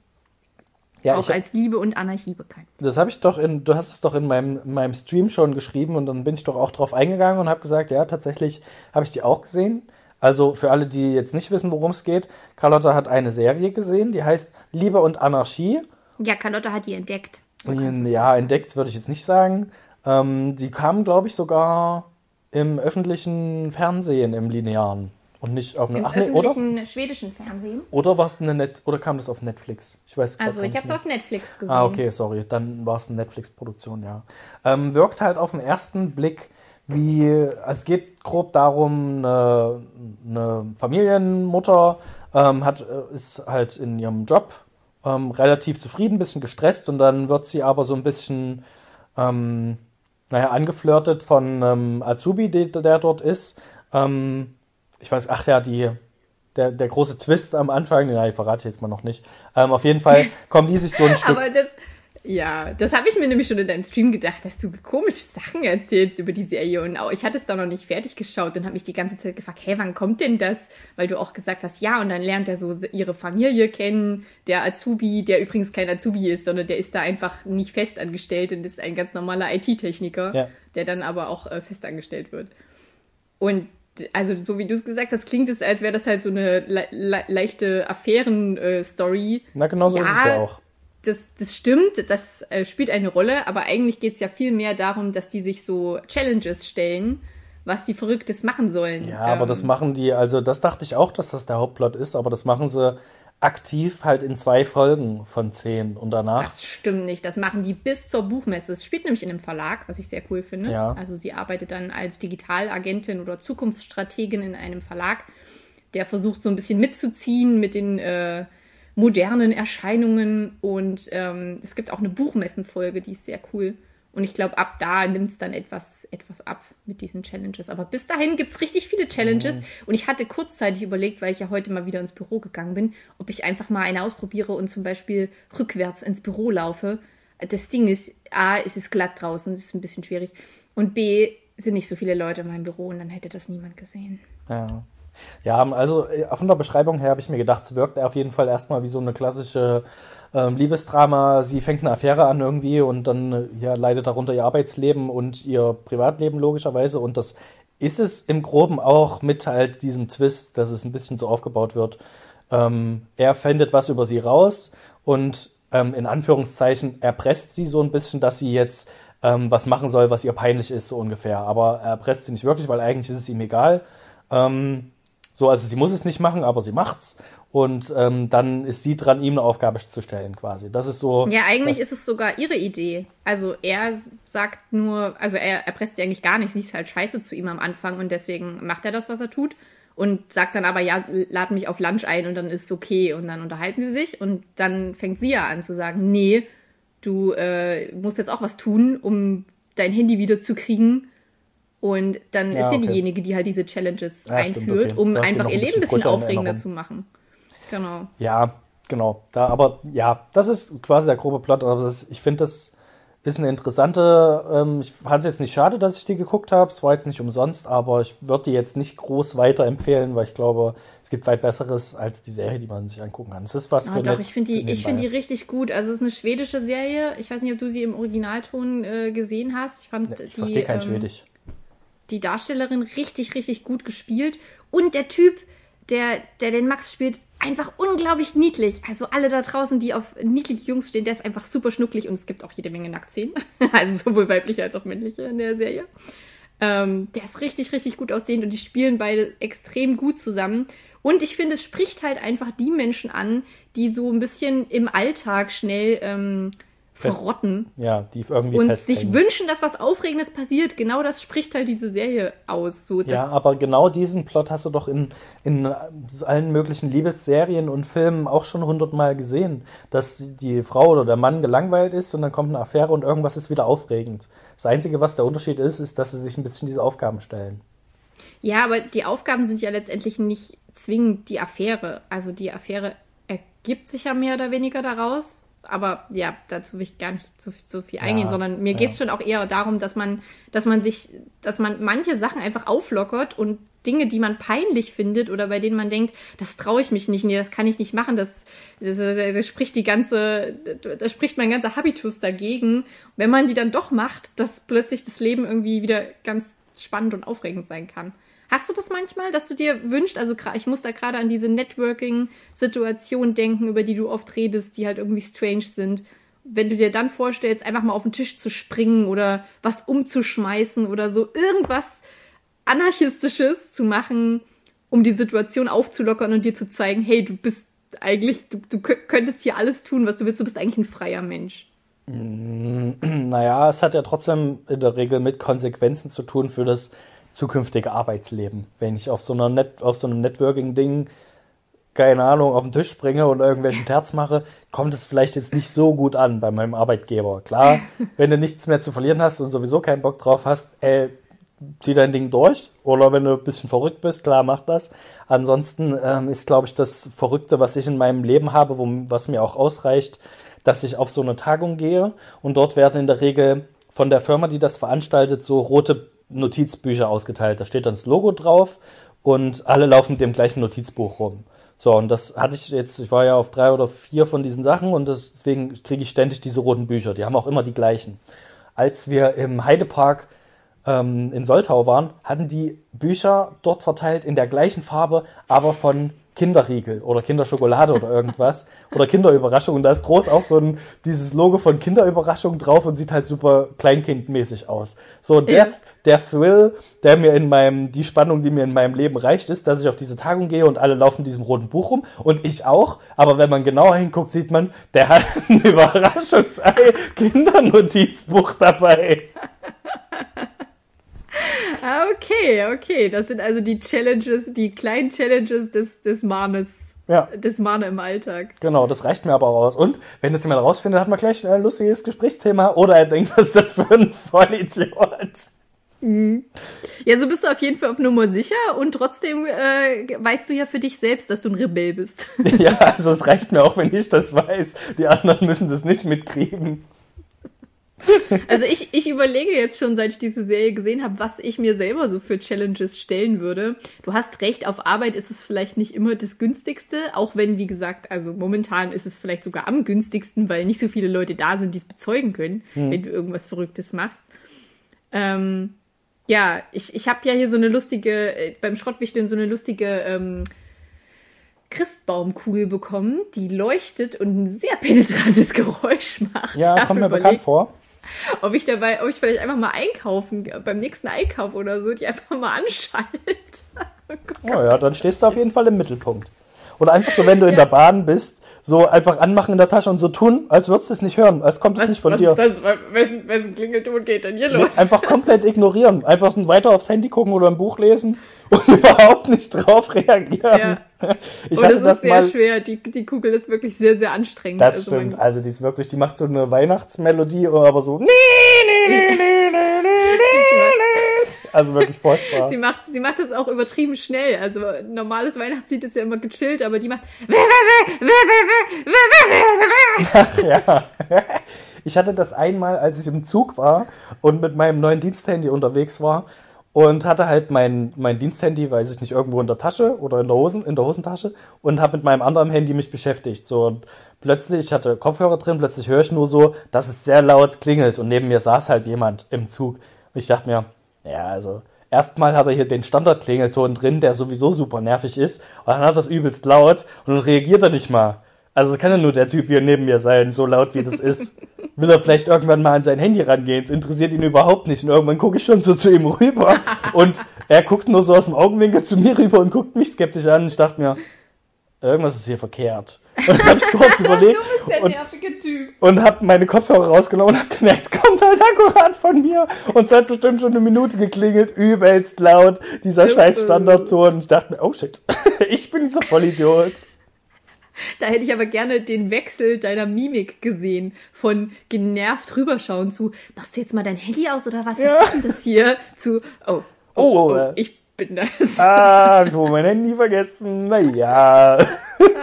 B: Ja,
C: Auch
B: ich,
C: als Liebe und Anarchie bekannt.
B: das habe ich doch in, du hast es doch in meinem, in meinem Stream schon geschrieben und dann bin ich doch auch drauf eingegangen und habe gesagt, ja, tatsächlich habe ich die auch gesehen. Also für alle, die jetzt nicht wissen, worum es geht, Carlotta hat eine Serie gesehen, die heißt Liebe und Anarchie.
C: Ja, Carlotta hat die entdeckt. So es
B: ja, entdeckt würde ich jetzt nicht sagen. Ähm, die kam, glaube ich, sogar im öffentlichen Fernsehen, im linearen. Und nicht auf eine.
C: Im
B: Ach nee, oder?
C: schwedischen Fernsehen.
B: Oder war es eine Net oder kam das auf Netflix? Ich weiß
C: Also ich habe es auf Netflix gesehen.
B: Ah, okay, sorry. Dann war es eine Netflix-Produktion, ja. Ähm, wirkt halt auf den ersten Blick wie, es geht grob darum, eine, eine Familienmutter ähm, hat, äh, ist halt in ihrem Job ähm, relativ zufrieden, bisschen gestresst und dann wird sie aber so ein bisschen, ähm, naja, angeflirtet von ähm, Azubi, der, der dort ist. Ähm, ich weiß, ach ja, die, der, der große Twist am Anfang, ja, ich verrate jetzt mal noch nicht. Ähm, auf jeden Fall kommen die sich so ein Stück
C: Aber das, Ja, das habe ich mir nämlich schon in deinem Stream gedacht, dass du komische Sachen erzählst über die Serie. Und auch ich hatte es da noch nicht fertig geschaut und habe mich die ganze Zeit gefragt, hey, wann kommt denn das? Weil du auch gesagt hast, ja, und dann lernt er so ihre Familie kennen, der Azubi, der übrigens kein Azubi ist, sondern der ist da einfach nicht festangestellt und ist ein ganz normaler IT-Techniker,
B: Ja.
C: der dann aber auch äh, festangestellt wird. Und also so wie du es gesagt hast, klingt es, als wäre das halt so eine le le leichte Affären-Story.
B: Na, genau so
C: Ja,
B: ist es ja auch.
C: das, das stimmt, das äh, spielt eine Rolle, aber eigentlich geht's ja viel mehr darum, dass die sich so Challenges stellen, was sie Verrücktes machen sollen.
B: Ja, aber
C: Ähm,
B: das machen die, also das dachte ich auch, dass das der Hauptplot ist, aber das machen sie aktiv halt in zwei Folgen von zehn und danach.
C: Das stimmt nicht. Das machen die bis zur Buchmesse. Es spielt nämlich in einem Verlag, was ich sehr cool finde.
B: Ja.
C: Also sie arbeitet dann als Digitalagentin oder Zukunftsstrategin in einem Verlag, der versucht so ein bisschen mitzuziehen mit den äh, modernen Erscheinungen. Und ähm, es gibt auch eine Buchmessenfolge, die ist sehr cool. Und ich glaube, ab da nimmt es dann etwas, etwas ab mit diesen Challenges. Aber bis dahin gibt es richtig viele Challenges. Und ich hatte kurzzeitig überlegt, weil ich ja heute mal wieder ins Büro gegangen bin, ob ich einfach mal eine ausprobiere und zum Beispiel rückwärts ins Büro laufe. Das Ding ist, A, es ist glatt draußen, das ist ein bisschen schwierig. Und B, sind nicht so viele Leute in meinem Büro und dann hätte das niemand gesehen.
B: Ja. Ja, also äh, von der Beschreibung her habe ich mir gedacht, es wirkt auf jeden Fall erstmal wie so eine klassische ähm, Liebesdrama. Sie fängt eine Affäre an irgendwie und dann äh, ja, leidet darunter ihr Arbeitsleben und ihr Privatleben logischerweise. Und das ist es im Groben auch mit halt diesem Twist, dass es ein bisschen so aufgebaut wird. Ähm, er findet was über sie raus und ähm, in Anführungszeichen erpresst sie so ein bisschen, dass sie jetzt ähm, was machen soll, was ihr peinlich ist, so ungefähr. Aber er erpresst sie nicht wirklich, weil eigentlich ist es ihm egal. Ähm, so, also sie muss es nicht machen, aber sie macht's. Und ähm, dann ist sie dran, ihm eine Aufgabe zu stellen, quasi. Das ist so.
C: Ja, eigentlich ist es sogar ihre Idee. Also er sagt nur, also er erpresst sie eigentlich gar nicht. Sie ist halt scheiße zu ihm am Anfang und deswegen macht er das, was er tut. Und sagt dann aber, ja, lad mich auf Lunch ein und dann ist es okay. Und dann unterhalten sie sich und dann fängt sie ja an zu sagen, nee, du äh, musst jetzt auch was tun, um dein Handy wieder zu kriegen. Und dann
B: Ja,
C: ist sie
B: okay.
C: diejenige, die halt diese Challenges
B: Ja, stimmt,
C: einführt,
B: okay.
C: um einfach ihr
B: ein
C: Leben ein
B: bisschen
C: aufregender zu machen. Genau.
B: Ja, genau. Da, aber ja, das ist quasi der grobe Plot. Aber das, ich finde, das ist eine interessante. Ähm, ich fand es jetzt nicht schade, dass ich die geguckt habe. Es war jetzt nicht umsonst, aber ich würde die jetzt nicht groß weiterempfehlen, weil ich glaube, es gibt weit Besseres als die Serie, die man sich angucken kann. Es ist was
C: Ah,
B: für
C: doch, ich finde die, ich finde die richtig gut. Also es ist eine schwedische Serie. Ich weiß nicht, ob du sie im Originalton äh, gesehen hast. Ich fand
B: Nee, Ich
C: die,
B: verstehe kein
C: ähm,
B: Schwedisch.
C: Die Darstellerin richtig, richtig gut gespielt. Und der Typ, der, der den Max spielt, einfach unglaublich niedlich. Also alle da draußen, die auf niedliche Jungs stehen, der ist einfach super schnucklig und es gibt auch jede Menge Nacktszenen. (laughs) also sowohl weibliche als auch männliche in der Serie. Ähm, der ist richtig, richtig gut aussehend und die spielen beide extrem gut zusammen. Und ich finde, es spricht halt einfach die Menschen an, die so ein bisschen im Alltag schnell ähm, verrotten
B: Ja, die irgendwie
C: und
B: festhängen.
C: sich wünschen, dass was Aufregendes passiert. Genau das spricht halt diese Serie aus. So,
B: Ja, aber genau diesen Plot hast du doch in, in allen möglichen Liebesserien und Filmen auch schon hundertmal gesehen, dass die Frau oder der Mann gelangweilt ist und dann kommt eine Affäre und irgendwas ist wieder aufregend. Das Einzige, was der Unterschied ist, ist, dass sie sich ein bisschen diese Aufgaben stellen.
C: ja, aber die Aufgaben sind ja letztendlich nicht zwingend die Affäre. Also die Affäre ergibt sich ja mehr oder weniger daraus. Aber ja, dazu will ich gar nicht zu, zu viel eingehen, sondern mir
B: ja.
C: geht's schon auch eher darum, dass man, dass man sich, dass man manche Sachen einfach auflockert und Dinge, die man peinlich findet oder bei denen man denkt, das traue ich mich nicht, nee, das kann ich nicht machen, das, das, das spricht die ganze, da spricht mein ganzer Habitus dagegen. Wenn man die dann doch macht, dass plötzlich das Leben irgendwie wieder ganz spannend und aufregend sein kann. Hast du das manchmal, dass du dir wünschst, also ich muss da gerade an diese Networking-Situation denken, über die du oft redest, die halt irgendwie strange sind. Wenn du dir dann vorstellst, einfach mal auf den Tisch zu springen oder was umzuschmeißen oder so irgendwas anarchistisches zu machen, um die Situation aufzulockern und dir zu zeigen, hey, du bist eigentlich, du, du kö- könntest hier alles tun, was du willst, du bist eigentlich ein freier Mensch. (clears throat)
B: Naja, es hat ja trotzdem in der Regel mit Konsequenzen zu tun für das zukünftige Arbeitsleben. Wenn ich auf so, einer Net auf so einem Networking-Ding, keine Ahnung, auf den Tisch springe und irgendwelchen Terz mache, kommt es vielleicht jetzt nicht so gut an bei meinem Arbeitgeber. Klar, (laughs) wenn du nichts mehr zu verlieren hast und sowieso keinen Bock drauf hast, ey, zieh dein Ding durch. Oder wenn du ein bisschen verrückt bist, klar, mach das. Ansonsten ähm, ist, glaube ich, das Verrückte, was ich in meinem Leben habe, wo, was mir auch ausreicht, dass ich auf so eine Tagung gehe und dort werden in der Regel von der Firma, die das veranstaltet, so rote Notizbücher ausgeteilt. Da steht dann das Logo drauf und alle laufen mit dem gleichen Notizbuch rum. So, und das hatte ich jetzt, ich war ja auf drei oder vier von diesen Sachen und deswegen kriege ich ständig diese roten Bücher. Die haben auch immer die gleichen. Als wir im Heidepark ähm, in Soltau waren, hatten die Bücher dort verteilt in der gleichen Farbe, aber von Kinderriegel oder Kinderschokolade oder irgendwas oder Kinderüberraschung. Und da ist groß auch so ein, dieses Logo von Kinderüberraschung drauf und sieht halt super kleinkindmäßig aus. So, der, der Thrill, der mir in meinem, die Spannung, die mir in meinem Leben reicht, ist, dass ich auf diese Tagung gehe und alle laufen in diesem roten Buch rum und ich auch. Aber wenn man genauer hinguckt, sieht man, der hat ein (laughs) Überraschungsei Kindernotizbuch dabei. (laughs) (laughs)
C: Ah, okay, okay. Das sind also die Challenges, die kleinen Challenges des, des Mannes.
B: Ja.
C: Des Manne im Alltag.
B: Genau, das reicht mir aber auch aus. Und wenn das jemand rausfindet, hat man gleich ein lustiges Gesprächsthema oder er denkt, (laughs) was ist das für ein Vollidiot?
C: Ja, so bist du auf jeden Fall auf Nummer sicher und trotzdem äh, weißt du ja für dich selbst, dass du ein Rebell bist. (laughs)
B: Ja, also es reicht mir auch, wenn ich das weiß. Die anderen müssen das nicht mitkriegen. (laughs)
C: Also ich, ich überlege jetzt schon, seit ich diese Serie gesehen habe, was ich mir selber so für Challenges stellen würde. Du hast recht, auf Arbeit ist es vielleicht nicht immer das günstigste, auch wenn, wie gesagt, also momentan ist es vielleicht sogar am günstigsten, weil nicht so viele Leute da sind, die es bezeugen können, wenn du irgendwas Verrücktes machst. Ähm, ja, ich, ich habe ja hier so eine lustige, äh, beim Schrottwichteln so eine lustige ähm, Christbaumkugel bekommen, die leuchtet und ein sehr penetrantes (laughs) Geräusch macht.
B: Ja, kommt mir
C: überlegt,
B: bekannt vor. (laughs)
C: ob ich dabei, ob ich vielleicht einfach mal einkaufen, beim nächsten Einkauf oder so, die einfach mal anschalte. (laughs)
B: Oh ja, dann stehst du auf jeden Fall im Mittelpunkt. Oder einfach so, wenn du in der Bahn bist, so einfach anmachen in der Tasche und so tun, als würdest du es nicht hören, als kommt es nicht von
C: Was
B: dir.
C: ist das? Wessen, wessen Klingelton geht denn hier
B: Nee,
C: los?
B: einfach komplett ignorieren. Einfach weiter aufs Handy gucken oder ein Buch lesen und überhaupt nicht drauf reagieren. Ich
C: Und
B: hatte
C: es ist
B: das
C: sehr
B: mal.
C: schwer. Die, die Kugel ist wirklich sehr, sehr anstrengend.
B: Das
C: Also
B: stimmt. Also die ist wirklich, die macht so eine Weihnachtsmelodie, aber so. Also wirklich furchtbar.
C: Sie macht, sie macht das auch übertrieben schnell. Also normales Weihnachtslied ist ja immer gechillt, aber die macht.
B: ja. Ich hatte das einmal, als ich im Zug war und mit meinem neuen Diensthandy unterwegs war und hatte halt mein, mein Diensthandy, weiß ich nicht, irgendwo in der Tasche oder in der, Hosen, in der Hosentasche und habe mit meinem anderen Handy mich beschäftigt. So und plötzlich, ich hatte Kopfhörer drin, plötzlich höre ich nur so, dass es sehr laut klingelt und neben mir saß halt jemand im Zug. Und ich dachte mir, ja, also erstmal hat er hier den Standardklingelton drin, der sowieso super nervig ist und dann hat er das übelst laut und dann reagiert er nicht mal. Also es kann ja nur der Typ hier neben mir sein, so laut wie das ist. (laughs) Will er vielleicht irgendwann mal an sein Handy rangehen? Es interessiert ihn überhaupt nicht. Und irgendwann gucke ich schon so zu ihm rüber (laughs) und er guckt nur so aus dem Augenwinkel zu mir rüber und guckt mich skeptisch an. Und ich dachte mir, irgendwas ist hier verkehrt. (laughs) Und dann habe ich kurz (laughs) überlegt
C: Du bist der
B: und,
C: nervige Typ.
B: und habe meine Kopfhörer rausgenommen und habe gemerkt, es kommt halt akkurat von mir. Und es hat bestimmt schon eine Minute geklingelt, übelst laut, dieser scheiß Standardton. Und ich dachte mir, oh shit, ich bin dieser Vollidiot.
C: Da hätte ich aber gerne den Wechsel deiner Mimik gesehen. Von genervt rüberschauen zu, machst du jetzt mal dein Handy aus oder was?
B: Ja.
C: Was ist denn das hier? Zu, oh, oh,
B: Oh,
C: oh,
B: äh.
C: ich bin das.
B: Ah, hab ich wohl mein Handy vergessen. Naja. (laughs)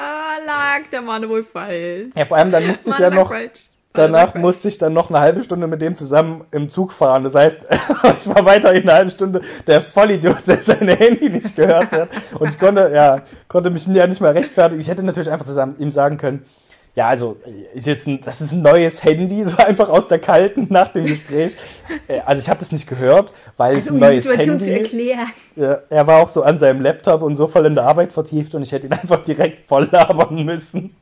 C: Ah, lag der Mann wohl falsch.
B: Ja, vor allem dann musste ich ja noch,
C: falsch.
B: Danach
C: Mann lag
B: musste ich dann noch eine halbe Stunde mit dem zusammen im Zug fahren. Das heißt, (laughs) ich war weiterhin eine halbe Stunde der Vollidiot, der sein Handy nicht gehört hat. Und ich konnte, ja, konnte mich ja nicht mal rechtfertigen. Ich hätte natürlich einfach zusammen ihm sagen können, ja, also, ist jetzt ein, das ist ein neues Handy, so einfach aus der kalten nach dem Gespräch. Äh, Also ich habe das nicht gehört, weil es
C: Also,
B: ein
C: um die
B: neues
C: Situation zu
B: Handy
C: erklären.
B: Ja, er war auch so an seinem Laptop und so voll in der Arbeit vertieft und ich hätte ihn einfach direkt voll labern müssen.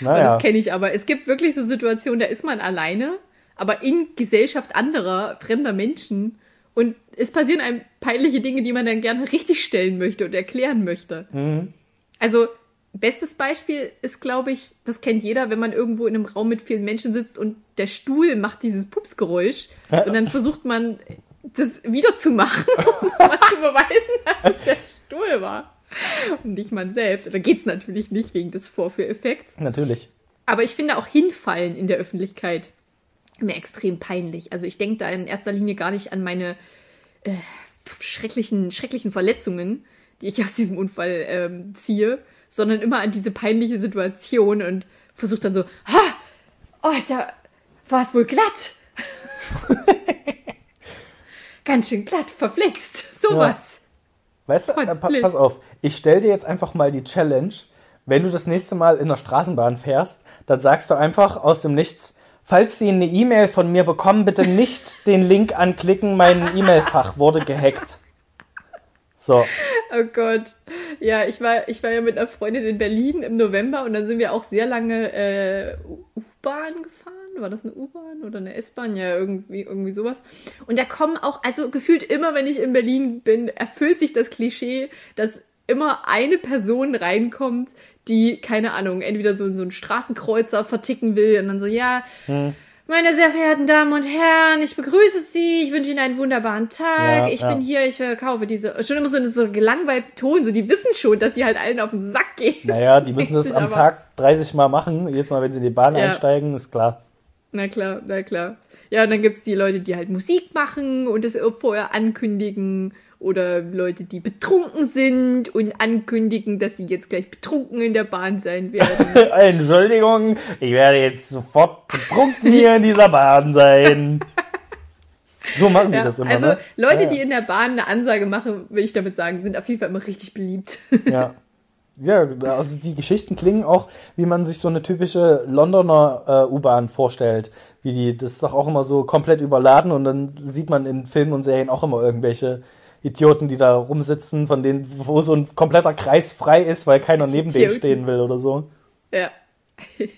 B: Naja.
C: Das kenne ich aber. Es gibt wirklich so Situationen, da ist man alleine, aber in Gesellschaft anderer, fremder Menschen. Und es passieren einem peinliche Dinge, die man dann gerne richtig stellen möchte und erklären möchte.
B: Mhm.
C: Also, bestes Beispiel ist, glaube ich, das kennt jeder, wenn man irgendwo in einem Raum mit vielen Menschen sitzt und der Stuhl macht dieses Pupsgeräusch und dann versucht man, das wiederzumachen, (laughs) um zu beweisen, dass es der Stuhl war. Und nicht man selbst. Oder geht's natürlich nicht wegen des Vorführeffekts.
B: Natürlich.
C: Aber ich finde auch hinfallen in der Öffentlichkeit mir extrem peinlich. Also ich denke da in erster Linie gar nicht an meine äh, schrecklichen, schrecklichen Verletzungen, die ich aus diesem Unfall ähm, ziehe, sondern immer an diese peinliche Situation und versucht dann so, ha, oh, da war es wohl glatt. (laughs) Ganz schön glatt, verflixt, sowas.
B: Weißt du, äh, pa pass auf, ich stell dir jetzt einfach mal die Challenge, wenn du das nächste Mal in der Straßenbahn fährst, dann sagst du einfach aus dem Nichts, falls Sie eine E-Mail von mir bekommen, bitte nicht (laughs) den Link anklicken, mein E-Mail-Fach wurde gehackt. So,
C: Oh Gott. Ja, ich war, ich war ja mit einer Freundin in Berlin im November und dann sind wir auch sehr lange äh, U-Bahn gefahren. War das eine U-Bahn oder eine S-Bahn? Ja, irgendwie, irgendwie sowas. Und da kommen auch, also gefühlt immer, wenn ich in Berlin bin, erfüllt sich das Klischee, dass immer eine Person reinkommt, die, keine Ahnung, entweder so, so einen Straßenkreuzer verticken will und dann so, ja, meine sehr verehrten Damen und Herren, ich begrüße Sie, ich wünsche Ihnen einen wunderbaren Tag,
B: Ja,
C: ich
B: ja.
C: bin hier, ich verkaufe diese, schon immer so einen so gelangweilten Ton, so die wissen schon, dass sie halt allen auf den Sack gehen.
B: naja, die (laughs) müssen das am Tag 30 Mal machen. Jedes Mal, wenn sie in die Bahn
C: Ja.
B: einsteigen, ist klar.
C: Na klar, na klar. Ja, und dann gibt's die Leute, die halt Musik machen und es vorher ankündigen. Oder Leute, die betrunken sind und ankündigen, dass sie jetzt gleich betrunken in der Bahn sein werden. (laughs)
B: Entschuldigung, ich werde jetzt sofort betrunken hier in dieser Bahn sein. So machen die
C: Ja,
B: das immer,
C: also
B: ne?
C: Leute,
B: ja,
C: die in der Bahn eine Ansage machen, will ich damit sagen, sind auf jeden Fall immer richtig beliebt.
B: Ja. (laughs) Ja, also die Geschichten klingen auch, wie man sich so eine typische Londoner äh, U-Bahn vorstellt. Wie die, das ist doch auch immer so komplett überladen und dann sieht man in Filmen und Serien auch immer irgendwelche Idioten, die da rumsitzen, von denen, wo so ein kompletter Kreis frei ist, weil keiner neben denen stehen will oder so.
C: Ja. (laughs)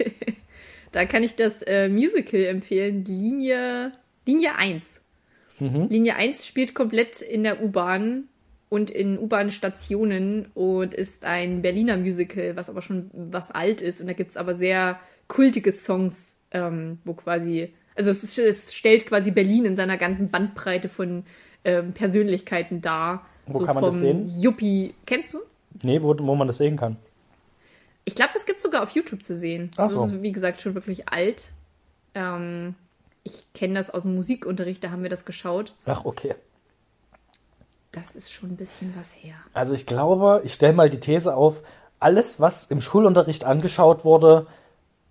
C: da kann ich das äh, Musical empfehlen, Linie, Linie 1. Linie 1 spielt komplett in der U-Bahn und in U-Bahn-Stationen und ist ein Berliner Musical, was aber schon was alt ist. Und da gibt's aber sehr kultige Songs, ähm, wo quasi, also es, ist- es stellt quasi Berlin in seiner ganzen Bandbreite von ähm, Persönlichkeiten dar.
B: Wo
C: so
B: kann man
C: vom
B: das sehen?
C: Yuppie. Kennst du?
B: Nee, wo, wo man das sehen kann.
C: Ich glaube, das gibt's sogar auf YouTube zu sehen.
B: Ach so.
C: Das ist, wie gesagt, schon wirklich alt. Ähm, ich kenne das aus dem Musikunterricht, da haben wir das geschaut.
B: Ach, okay.
C: Das ist schon ein bisschen was her.
B: Also ich glaube, ich stelle mal die These auf, alles, was im Schulunterricht angeschaut wurde,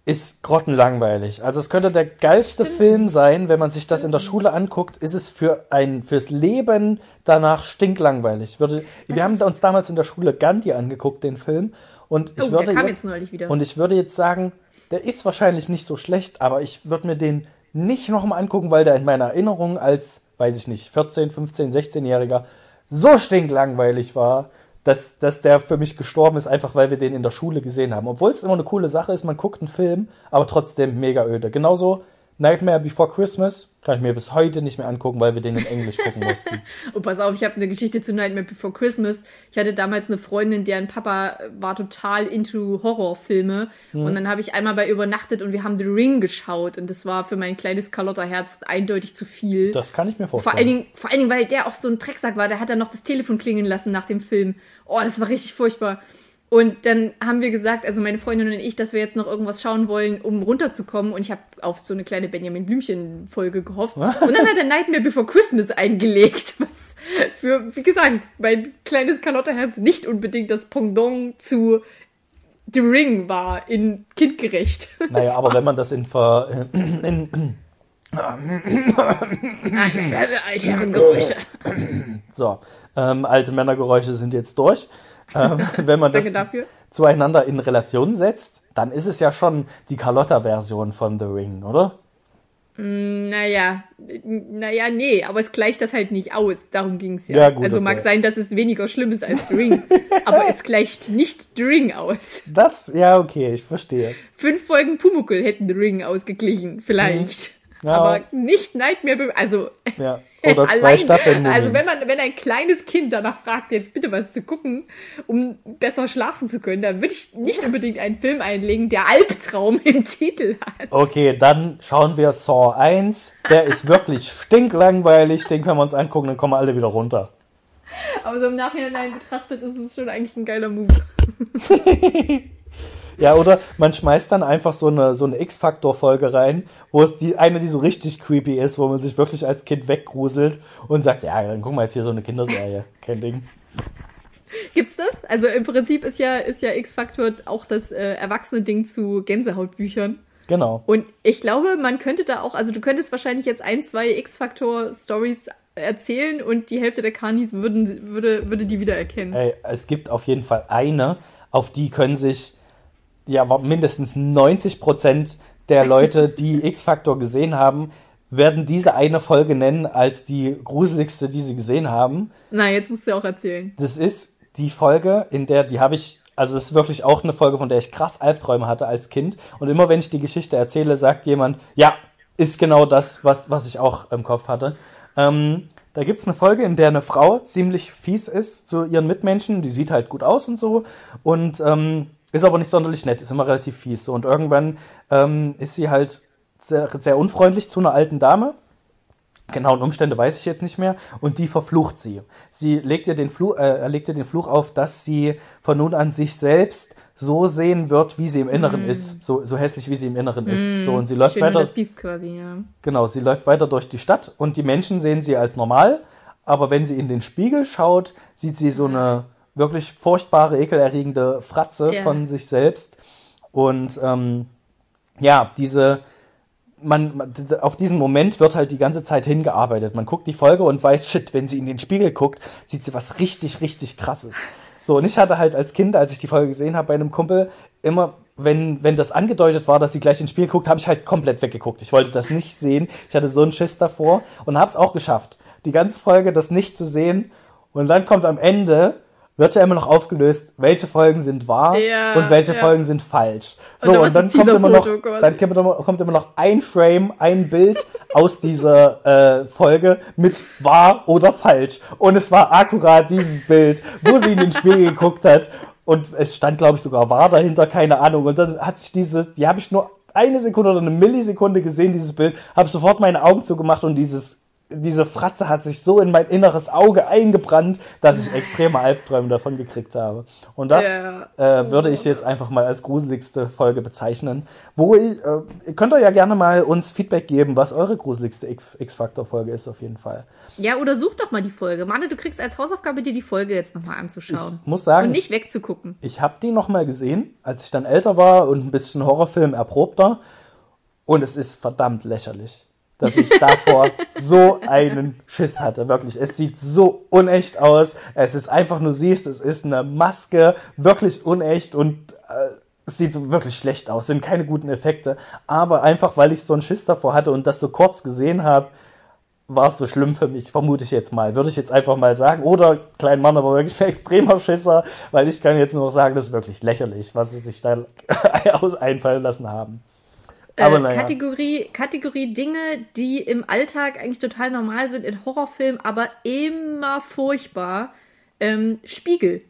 B: ist grottenlangweilig. Also es könnte der geilste
C: Stimmt.
B: Film sein, wenn man sich das in der Schule anguckt, ist es für ein fürs Leben danach stinklangweilig. Würde, wir haben uns damals in der Schule Gandhi angeguckt, den Film, und ich
C: Oh,
B: würde jetzt,
C: jetzt
B: und ich würde jetzt sagen, der ist wahrscheinlich nicht so schlecht, aber ich würde mir den nicht nochmal angucken, weil der in meiner Erinnerung als, weiß ich nicht, 14, 15, 16-Jähriger so stinklangweilig war, dass, dass der für mich gestorben ist, einfach weil wir den in der Schule gesehen haben. Obwohl es immer eine coole Sache ist, man guckt einen Film, aber trotzdem mega öde. Genauso Nightmare Before Christmas kann ich mir bis heute nicht mehr angucken, weil wir den in Englisch gucken mussten. (laughs)
C: Oh, pass auf, ich habe eine Geschichte zu Nightmare Before Christmas. Ich hatte damals eine Freundin, deren Papa war total into Horrorfilme.
B: Mhm.
C: Und dann habe ich einmal bei übernachtet und wir haben The Ring geschaut. Und das war für mein kleines Carlotta-Herz eindeutig zu viel.
B: Das kann ich mir
C: Vor
B: vorstellen.
C: allen, Dingen, vor allen Dingen, weil der auch so ein Drecksack war. Der hat dann noch das Telefon klingeln lassen nach dem Film. Oh, das war richtig furchtbar. Und dann haben wir gesagt, also meine Freundin und ich, dass wir jetzt noch irgendwas schauen wollen, um runterzukommen. Und ich habe auf so eine kleine Benjamin Blümchen-Folge gehofft. Und dann hat er Nightmare Before Christmas eingelegt, (laughs) was für, wie gesagt, mein kleines Carlotta-Herz nicht unbedingt das Pendant zu The Ring war, in kindgerecht. (laughs)
B: Naja, aber wenn man das in, Ver, in
C: Altherrengeräusche.
B: So, ähm, alte Männergeräusche sind jetzt durch. Ähm, wenn man das
C: dafür.
B: zueinander in Relation setzt, dann ist es ja schon die Carlotta-Version von The Ring, oder?
C: Naja, naja, nee, aber es gleicht das halt nicht aus. Darum ging's ja.
B: Ja, gut,
C: also
B: okay.
C: mag sein, dass es weniger schlimm ist als The (laughs) Ring, aber es gleicht nicht The Ring aus.
B: Das, ja, okay, ich verstehe.
C: Fünf Folgen Pumuckl hätten The Ring ausgeglichen, vielleicht.
B: Mhm. Ja.
C: Aber nicht Nightmare, also
B: Ja. Oder (laughs) zwei
C: allein,
B: Staffeln.
C: Also wenn man, wenn ein kleines Kind danach fragt, jetzt bitte was zu gucken, um besser schlafen zu können, dann würde ich nicht unbedingt einen Film einlegen, der Albtraum (laughs) im Titel hat.
B: Okay, dann schauen wir Saw 1. Der ist wirklich stinklangweilig. Den können wir uns angucken, dann kommen wir alle wieder runter.
C: Aber so im Nachhinein betrachtet ist es schon eigentlich ein geiler Move. (laughs)
B: Ja, oder man schmeißt dann einfach so eine, so eine X-Factor-Folge rein, wo es die eine, die so richtig creepy ist, wo man sich wirklich als Kind weggruselt und sagt, ja, dann gucken wir jetzt hier so eine Kinderserie. (laughs) Kein Ding.
C: Gibt's das? Also im Prinzip ist ja, ist ja X-Factor auch das äh, erwachsene Ding zu Gänsehautbüchern.
B: Genau.
C: Und ich glaube, man könnte da auch, also du könntest wahrscheinlich jetzt ein, zwei X-Factor-Stories erzählen und die Hälfte der Kanis würden, würde, würde die wiedererkennen.
B: Ey, es gibt auf jeden Fall eine, auf die können sich ja mindestens 90 Prozent der Leute, die (laughs) X-Factor gesehen haben, werden diese eine Folge nennen als die gruseligste, die sie gesehen haben.
C: Na, jetzt musst du ja auch erzählen.
B: Das ist die Folge, in der, die habe ich, also es ist wirklich auch eine Folge, von der ich krass Albträume hatte als Kind. Und immer wenn ich die Geschichte erzähle, sagt jemand, ja, ist genau das, was, was ich auch im Kopf hatte. Ähm, da gibt's eine Folge, in der eine Frau ziemlich fies ist zu ihren Mitmenschen. Die sieht halt gut aus und so. Und ähm, ist aber nicht sonderlich nett, ist immer relativ fies. So. Und irgendwann ähm, ist sie halt sehr, sehr unfreundlich zu einer alten Dame. Genauen Umstände weiß ich jetzt nicht mehr. Und die verflucht sie. Sie legt ihr den Fluch, äh, legt ihr den Fluch auf, dass sie von nun an sich selbst so sehen wird, wie sie im Inneren mm. ist. So, so hässlich, wie sie im Inneren mm. ist. So, und sie läuft weiter.
C: Das Biest quasi, ja.
B: Genau, sie läuft weiter durch die Stadt und die Menschen sehen sie als normal. Aber wenn sie in den Spiegel schaut, sieht sie so eine wirklich furchtbare, ekelerregende Fratze ja. von sich selbst. Und ähm, ja, diese, man, auf diesen Moment wird halt die ganze Zeit hingearbeitet. Man guckt die Folge und weiß, shit, wenn sie in den Spiegel guckt, sieht sie was richtig, richtig krasses. So, und ich hatte halt als Kind, als ich die Folge gesehen habe bei einem Kumpel, immer, wenn, wenn das angedeutet war, dass sie gleich ins Spiel guckt, habe ich halt komplett weggeguckt. Ich wollte das nicht sehen. Ich hatte so einen Schiss davor und habe es auch geschafft, die ganze Folge das nicht zu sehen. Und dann kommt am Ende wird ja immer noch aufgelöst, welche Folgen sind wahr ja, und welche ja. Folgen sind falsch. So, und, und dann, kommt immer, noch, dann kommt immer noch ein Frame, ein Bild (laughs) aus dieser äh, Folge mit wahr oder falsch. Und es war akkurat dieses Bild, wo sie in den Spiegel (laughs) geguckt hat. Und es stand, glaube ich, sogar wahr dahinter, keine Ahnung. Und dann hat sich diese, die habe ich nur eine Sekunde oder eine Millisekunde gesehen, dieses Bild, habe sofort meine Augen zugemacht und dieses diese Fratze hat sich so in mein inneres Auge eingebrannt, dass ich extreme Albträume davon gekriegt habe. Und das ja. äh, würde ich jetzt einfach mal als gruseligste Folge bezeichnen. Wo ich, äh, könnt ihr ja gerne mal uns Feedback geben, was eure gruseligste X-Factor-Folge ist auf jeden Fall.
C: Ja, oder such doch mal die Folge. Manne, du kriegst als Hausaufgabe dir die Folge jetzt nochmal anzuschauen.
B: Ich muss sagen.
C: Und nicht wegzugucken.
B: Ich, ich habe die nochmal gesehen, als ich dann älter war und ein bisschen Horrorfilm erprobter. Und es ist verdammt lächerlich dass ich davor so einen Schiss hatte. Wirklich, es sieht so unecht aus. Es ist einfach, nur siehst, es ist eine Maske, wirklich unecht und äh, es sieht wirklich schlecht aus, sind keine guten Effekte. Aber einfach, weil ich so einen Schiss davor hatte und das so kurz gesehen habe, war es so schlimm für mich, vermute ich jetzt mal. Würde ich jetzt einfach mal sagen. Oder Klein Mann aber wirklich ein extremer Schisser, weil ich kann jetzt nur noch sagen, das ist wirklich lächerlich, was sie sich da (laughs) aus einfallen lassen haben.
C: Aber äh, naja. Kategorie, Kategorie Dinge, die im Alltag eigentlich total normal sind, in Horrorfilmen, aber immer furchtbar. Ähm, Spiegel.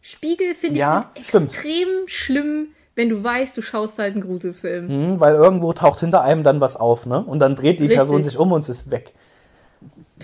C: Spiegel finde ja, ich sind extrem schlimm, wenn du weißt, du schaust halt einen Gruselfilm.
B: Mhm, weil irgendwo taucht hinter einem dann was auf, ne? Und dann dreht die Richtig. Person sich um und es ist weg.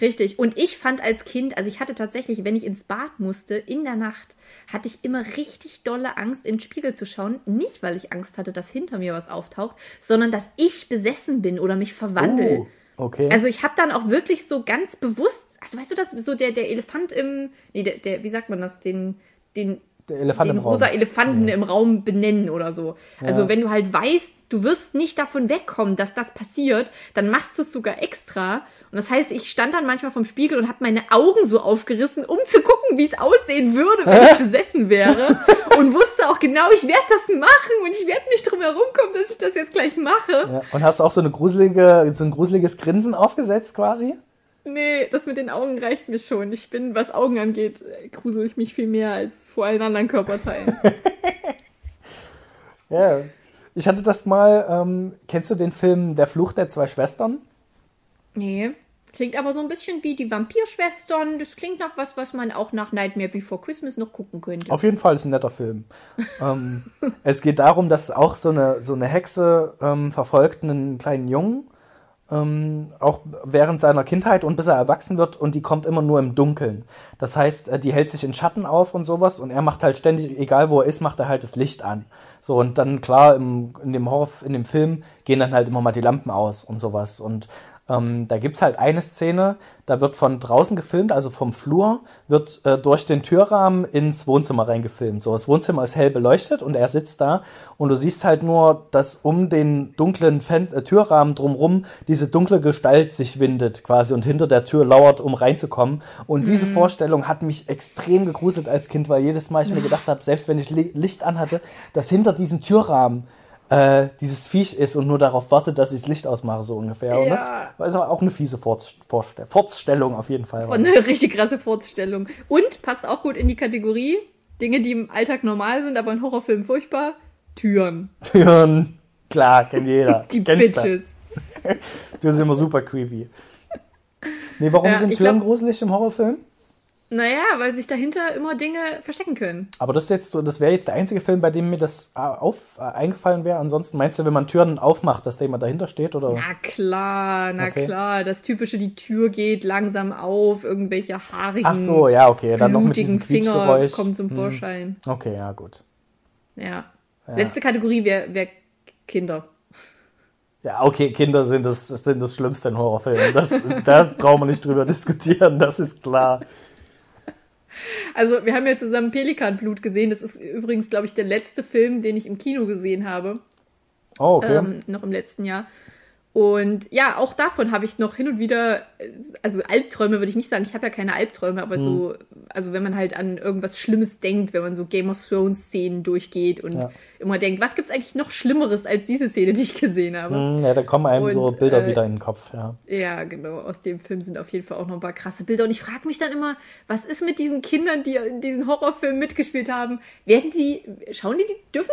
C: Richtig. Und ich fand als Kind, also ich hatte tatsächlich, wenn ich ins Bad musste, in der Nacht, hatte ich immer richtig dolle Angst, in den Spiegel zu schauen. Nicht, weil ich Angst hatte, dass hinter mir was auftaucht, sondern dass ich besessen bin oder mich verwandle.
B: Oh, okay.
C: Also ich habe dann auch wirklich so ganz bewusst, also weißt du das, so der, der Elefant im, nee, der, der, wie sagt man das, den, den
B: Elefant
C: den rosa Elefanten ja. im Raum benennen oder so. Also ja. wenn du halt weißt, du wirst nicht davon wegkommen, dass das passiert, dann machst du es sogar extra. Und das heißt, ich stand dann manchmal vom Spiegel und habe meine Augen so aufgerissen, um zu gucken, wie es aussehen würde, wenn ich besessen wäre. (laughs) und wusste auch genau, ich werde das machen und ich werde nicht drum herum kommen, dass ich das jetzt gleich mache.
B: Ja. Und hast du auch so eine gruselige, so ein gruseliges Grinsen aufgesetzt quasi?
C: Nee, das mit den Augen reicht mir schon. Ich bin, was Augen angeht, grusel ich mich viel mehr als vor allen anderen Körperteilen. (laughs)
B: ja. Ich hatte das mal, ähm, kennst du den Film Der Fluch der zwei Schwestern?
C: Nee. Klingt aber so ein bisschen wie die Vampirschwestern. Das klingt nach was, was man auch nach Nightmare Before Christmas noch gucken könnte.
B: Auf jeden Fall ist ein netter Film. (laughs) ähm, es geht darum, dass auch so eine, so eine Hexe ähm, verfolgt einen kleinen Jungen ähm, auch während seiner Kindheit und bis er erwachsen wird und die kommt immer nur im Dunkeln. Das heißt, äh, die hält sich in Schatten auf und sowas und er macht halt ständig, egal wo er ist, macht er halt das Licht an. So und dann klar im, in dem Horror, in dem Film gehen dann halt immer mal die Lampen aus und sowas und Ähm, da gibt's halt eine Szene, da wird von draußen gefilmt, also vom Flur, wird äh, durch den Türrahmen ins Wohnzimmer reingefilmt. So, das Wohnzimmer ist hell beleuchtet und er sitzt da und du siehst halt nur, dass um den dunklen Fen äh, Türrahmen drumrum diese dunkle Gestalt sich windet quasi und hinter der Tür lauert, um reinzukommen. Und diese Vorstellung hat mich extrem gegruselt als Kind, weil jedes Mal ich mir (laughs) gedacht habe, selbst wenn ich Li Licht anhatte, dass hinter diesem Türrahmen äh, dieses Viech ist und nur darauf wartet, dass ich das Licht ausmache, so ungefähr. Und das
C: Ja.
B: war also auch eine fiese Forts- Vorstell Fortstellung auf jeden Fall.
C: Und eine (laughs) richtig krasse Vorstellung. Und passt auch gut in die Kategorie Dinge, die im Alltag normal sind, aber in Horrorfilmen furchtbar. Türen.
B: Türen, klar, kennt jeder. (laughs)
C: Die
B: Kennst.
C: Bitches. (laughs)
B: Türen sind immer super creepy. Nee, warum
C: Ja,
B: sind Türen
C: glaub-
B: gruselig im Horrorfilm?
C: Naja, weil sich dahinter immer Dinge verstecken können.
B: Aber das ist jetzt so, das wäre jetzt der einzige Film, bei dem mir das äh, auf, äh, eingefallen wäre. Ansonsten meinst du, wenn man Türen aufmacht, dass da jemand dahinter steht oder?
C: Na klar, na
B: Okay.
C: klar. Das typische, die Tür geht langsam auf, irgendwelche haarigen,
B: Ach so, ja, okay, dann noch mit diesem
C: Finger kommen zum
B: Hm.
C: Vorschein.
B: Okay, ja, gut.
C: Ja. Letzte Kategorie wäre wär Kinder.
B: Ja, okay, Kinder sind das, sind das Schlimmste in Horrorfilmen. Das, (laughs) da brauchen wir nicht drüber diskutieren, das ist klar.
C: Also, wir haben ja zusammen Pelikanblut gesehen. Das ist übrigens, glaube ich, der letzte Film, den ich im Kino gesehen habe.
B: Oh, okay.
C: ähm, noch im letzten Jahr. Und ja, auch davon habe ich noch hin und wieder, also Albträume würde ich nicht sagen, ich habe ja keine Albträume, aber so,
B: Hm.
C: also wenn man halt an irgendwas Schlimmes denkt, wenn man so Game of Thrones Szenen durchgeht und
B: Ja.
C: Immer denkt, was gibt's eigentlich noch Schlimmeres als diese Szene, die ich gesehen habe?
B: Hm, ja, da kommen einem so
C: Und,
B: Bilder
C: äh,
B: wieder in den Kopf, ja.
C: Ja, genau. Aus dem Film sind auf jeden Fall auch noch ein paar krasse Bilder. Und ich frage mich dann immer, was ist mit diesen Kindern, die in diesen Horrorfilmen mitgespielt haben? Werden die, schauen die, die dürfen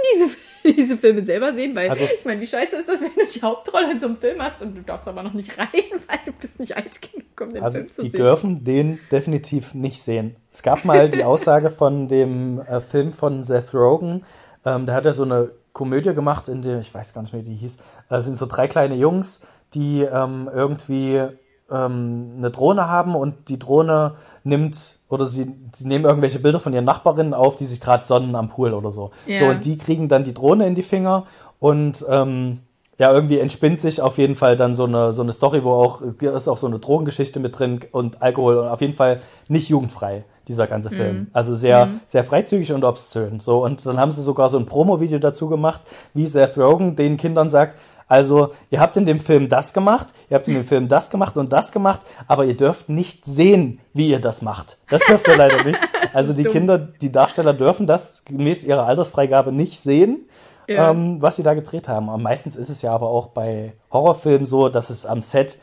C: diese, (laughs) diese Filme selber sehen? Weil,
B: Also-
C: ich meine, wie scheiße ist das, wenn du die Hauptrolle in so einem Film hast und du darfst aber noch nicht rein, (laughs) weil du bist nicht alt genug, um den
B: Also
C: Film zu
B: die
C: sehen.
B: dürfen den definitiv nicht sehen. Es gab mal die (laughs) Aussage von dem äh, Film von Seth Rogen, ähm, da hat er so eine Komödie gemacht, in der, ich weiß gar nicht mehr, wie die hieß, äh, sind so drei kleine Jungs, die ähm, irgendwie ähm, eine Drohne haben und die Drohne nimmt oder sie, sie nehmen irgendwelche Bilder von ihren Nachbarinnen auf, die sich gerade sonnen am Pool oder so.
C: Ja.
B: So, und die kriegen dann die Drohne in die Finger und ähm, ja, irgendwie entspinnt sich auf jeden Fall dann so eine, so eine Story, wo auch, ist auch so eine Drogengeschichte mit drin und Alkohol und auf jeden Fall nicht jugendfrei, dieser ganze Film. Also sehr, sehr freizügig und obszön. So, und dann haben sie sogar so ein Promo-Video dazu gemacht, wie Seth Rogen den Kindern sagt, also, ihr habt in dem Film das gemacht, ihr habt in dem Film das gemacht und das gemacht, aber ihr dürft nicht sehen, wie ihr das macht. Das dürft ihr leider nicht. (laughs) Also die
C: dumm.
B: Kinder, die Darsteller dürfen das gemäß ihrer Altersfreigabe nicht sehen
C: Ja.
B: ähm, was sie da gedreht haben. Und meistens ist es ja aber auch bei Horrorfilmen so, dass es am Set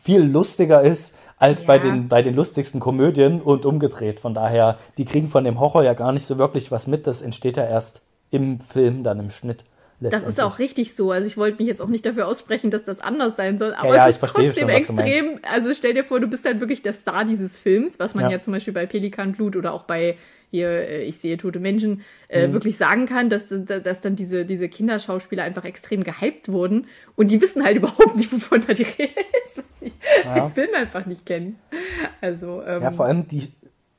B: viel lustiger ist als bei,
C: Ja.
B: den, bei den lustigsten Komödien und umgedreht. Von daher, die kriegen von dem Horror ja gar nicht so wirklich was mit. Das entsteht ja erst im Film, dann im Schnitt.
C: Das ist auch richtig so. Also ich wollte mich jetzt auch nicht dafür aussprechen, dass das anders sein soll. Aber
B: ja,
C: es
B: ich
C: ist trotzdem
B: schon,
C: extrem. Also stell dir vor, du bist halt wirklich der Star dieses Films, was man
B: Ja.
C: ja, zum Beispiel bei Pelikanblut oder auch bei hier, äh, ich sehe tote Menschen, äh,
B: Mhm.
C: wirklich sagen kann, dass, dass, dass dann diese, diese Kinderschauspieler einfach extrem gehypt wurden und die wissen halt (laughs) überhaupt nicht, wovon da die Rede ist, weil sie
B: Ja.
C: den Film einfach nicht kennen. Also, ähm,
B: Ja, vor allem, die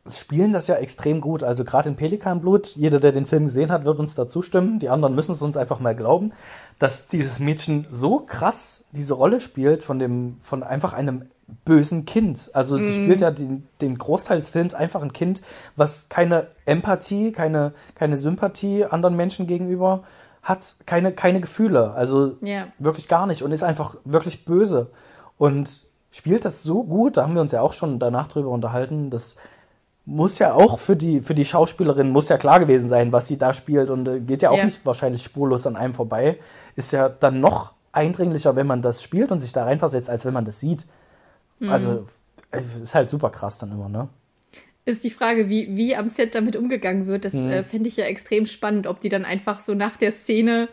B: spielen das ja extrem gut. Also gerade in Pelikanblut, jeder, der den Film gesehen hat, wird uns da zustimmen. Die anderen müssen es uns einfach mal glauben, dass dieses Mädchen so krass diese Rolle spielt von dem, von einfach einem bösen Kind. Also sie spielt ja den, den Großteil des Films einfach ein Kind, was keine Empathie, keine, keine Sympathie anderen Menschen gegenüber hat, keine, keine Gefühle. Also
C: Ja.
B: wirklich gar nicht und ist einfach wirklich böse. Und spielt das so gut, da haben wir uns ja auch schon danach drüber unterhalten, das muss ja auch für die, für die Schauspielerin muss ja klar gewesen sein, was sie da spielt und äh, geht ja auch
C: Ja.
B: nicht wahrscheinlich spurlos an einem vorbei. Ist ja dann noch eindringlicher, wenn man das spielt und sich da reinversetzt, als wenn man das sieht.
C: Mhm.
B: Also äh, ist halt super krass dann immer, ne?
C: ist die Frage, wie, wie am Set damit umgegangen wird. Das
B: Mhm.
C: äh, fände ich ja extrem spannend, ob die dann einfach so nach der Szene,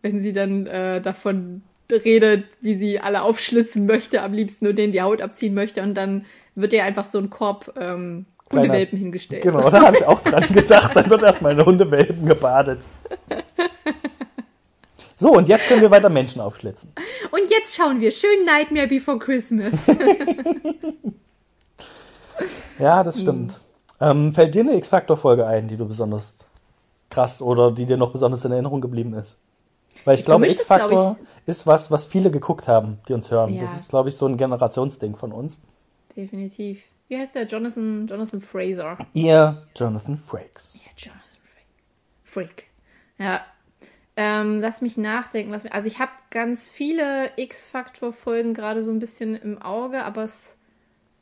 C: wenn sie dann äh, davon redet, wie sie alle aufschlitzen möchte, am liebsten nur denen die Haut abziehen möchte und dann wird ihr einfach so ein Korb ähm,
B: Kleiner-
C: Hundewelpen hingestellt.
B: Genau, da habe ich auch dran (laughs) gedacht. Dann wird erstmal eine Hundewelpen gebadet. So, und jetzt können wir weiter Menschen aufschlitzen.
C: Und jetzt schauen wir schön Nightmare Before Christmas. (laughs)
B: Ja, das stimmt. Ähm, fällt dir eine X-Factor-Folge ein, die du besonders krass oder die dir noch besonders in Erinnerung geblieben ist? Weil ich, glaube, X-Factor ist was, was viele geguckt haben, die uns hören.
C: Ja.
B: Das ist, glaube ich, so ein Generationsding von uns.
C: Definitiv. Wie heißt der? Jonathan, Jonathan Fraser.
B: Ihr Jonathan Frakes.
C: Ja, Jonathan Freak. Freak. Ja. Ähm, lass mich nachdenken. Lass mich, also ich habe ganz viele X-Factor-Folgen gerade so ein bisschen im Auge, aber es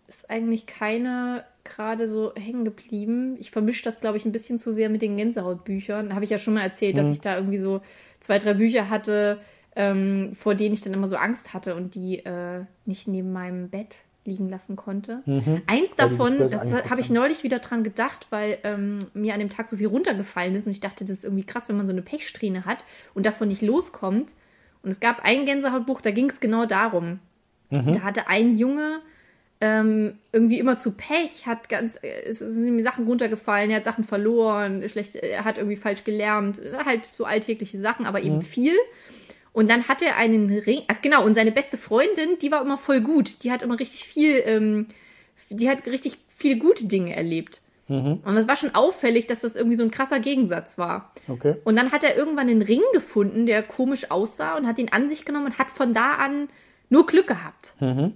C: ist eigentlich keine gerade so hängen geblieben. Ich vermische das, glaube ich, ein bisschen zu sehr mit den Gänsehautbüchern. Habe ich ja schon mal erzählt, dass ich da irgendwie so zwei, drei Bücher hatte, ähm, vor denen ich dann immer so Angst hatte und die äh, nicht neben meinem Bett liegen lassen konnte. Eins
B: Mhm. Die dich
C: davon, das habe ich neulich wieder dran gedacht, weil ähm, mir an dem Tag so viel runtergefallen ist und ich dachte, das ist irgendwie krass, wenn man so eine Pechsträhne hat und davon nicht loskommt. Und es gab ein Gänsehautbuch, da ging es genau darum.
B: Mhm.
C: Da hatte ein Junge ähm, irgendwie immer zu Pech, hat ganz, äh, es sind ihm Sachen runtergefallen, er hat Sachen verloren, schlecht, er hat irgendwie falsch gelernt, halt so alltägliche Sachen, aber
B: Mhm.
C: eben viel. Und dann hat er einen Ring, ach genau, und seine beste Freundin, die war immer voll gut, die hat immer richtig viel, ähm, die hat richtig viele gute Dinge erlebt.
B: Mhm.
C: Und das war schon auffällig, dass das irgendwie so ein krasser Gegensatz war.
B: Okay.
C: Und dann hat er irgendwann einen Ring gefunden, der komisch aussah und hat ihn an sich genommen und hat von da an nur Glück gehabt.
B: Mhm.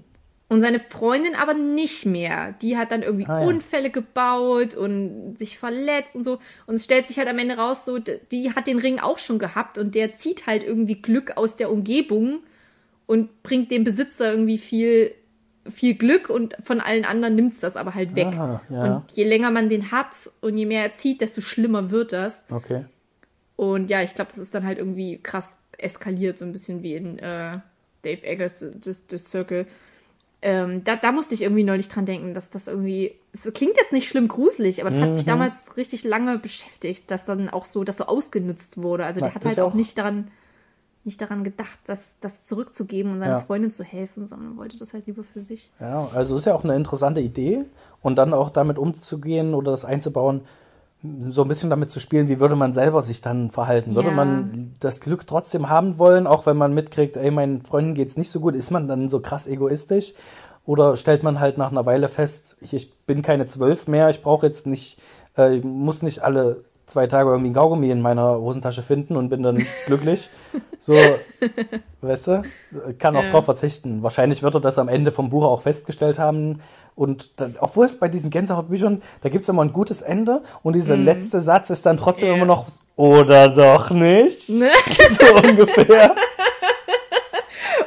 C: Und seine Freundin aber nicht mehr. Die hat dann irgendwie
B: Ah, ja.
C: Unfälle gebaut und sich verletzt und so. Und es stellt sich halt am Ende raus, so, die hat den Ring auch schon gehabt und der zieht halt irgendwie Glück aus der Umgebung und bringt dem Besitzer irgendwie viel, viel Glück und von allen anderen nimmt's das aber halt weg.
B: Ah, ja.
C: Und je länger man den hat und je mehr er zieht, desto schlimmer wird das.
B: Okay.
C: Und ja, ich glaube, das ist dann halt irgendwie krass eskaliert, so ein bisschen wie in äh, Dave Eggers The, The Circle. Ähm, da, da musste ich irgendwie neulich dran denken, dass das irgendwie. Es klingt jetzt nicht schlimm gruselig, aber das hat
B: Mhm.
C: mich damals richtig lange beschäftigt, dass dann auch so, dass so ausgenutzt wurde. Also
B: Na,
C: der hat halt auch
B: auch-
C: nicht daran, nicht daran gedacht, das, das zurückzugeben und seiner
B: Ja.
C: Freundin zu helfen, sondern wollte das halt lieber für sich.
B: Ja, also ist ja auch eine interessante Idee und dann auch damit umzugehen oder das einzubauen, so ein bisschen damit zu spielen, wie würde man selber sich dann verhalten? Würde
C: Ja.
B: man das Glück trotzdem haben wollen, auch wenn man mitkriegt, ey, meinen Freunden geht's nicht so gut, ist man dann so krass egoistisch? Oder stellt man halt nach einer Weile fest, ich, ich bin keine zwölf mehr, ich brauche jetzt nicht, äh, ich muss nicht alle zwei Tage irgendwie ein Kaugummi in meiner Hosentasche finden und bin dann (laughs) glücklich. So, weißt du, kann auch
C: Ja.
B: drauf verzichten. Wahrscheinlich wird er das am Ende vom Buch auch festgestellt haben. Und dann, obwohl es bei diesen Gänsehautbüchern, da gibt's immer ein gutes Ende und dieser letzte Satz ist dann trotzdem
C: Ja.
B: immer noch, oder doch nicht?
C: Ne? (laughs)
B: So ungefähr. (laughs)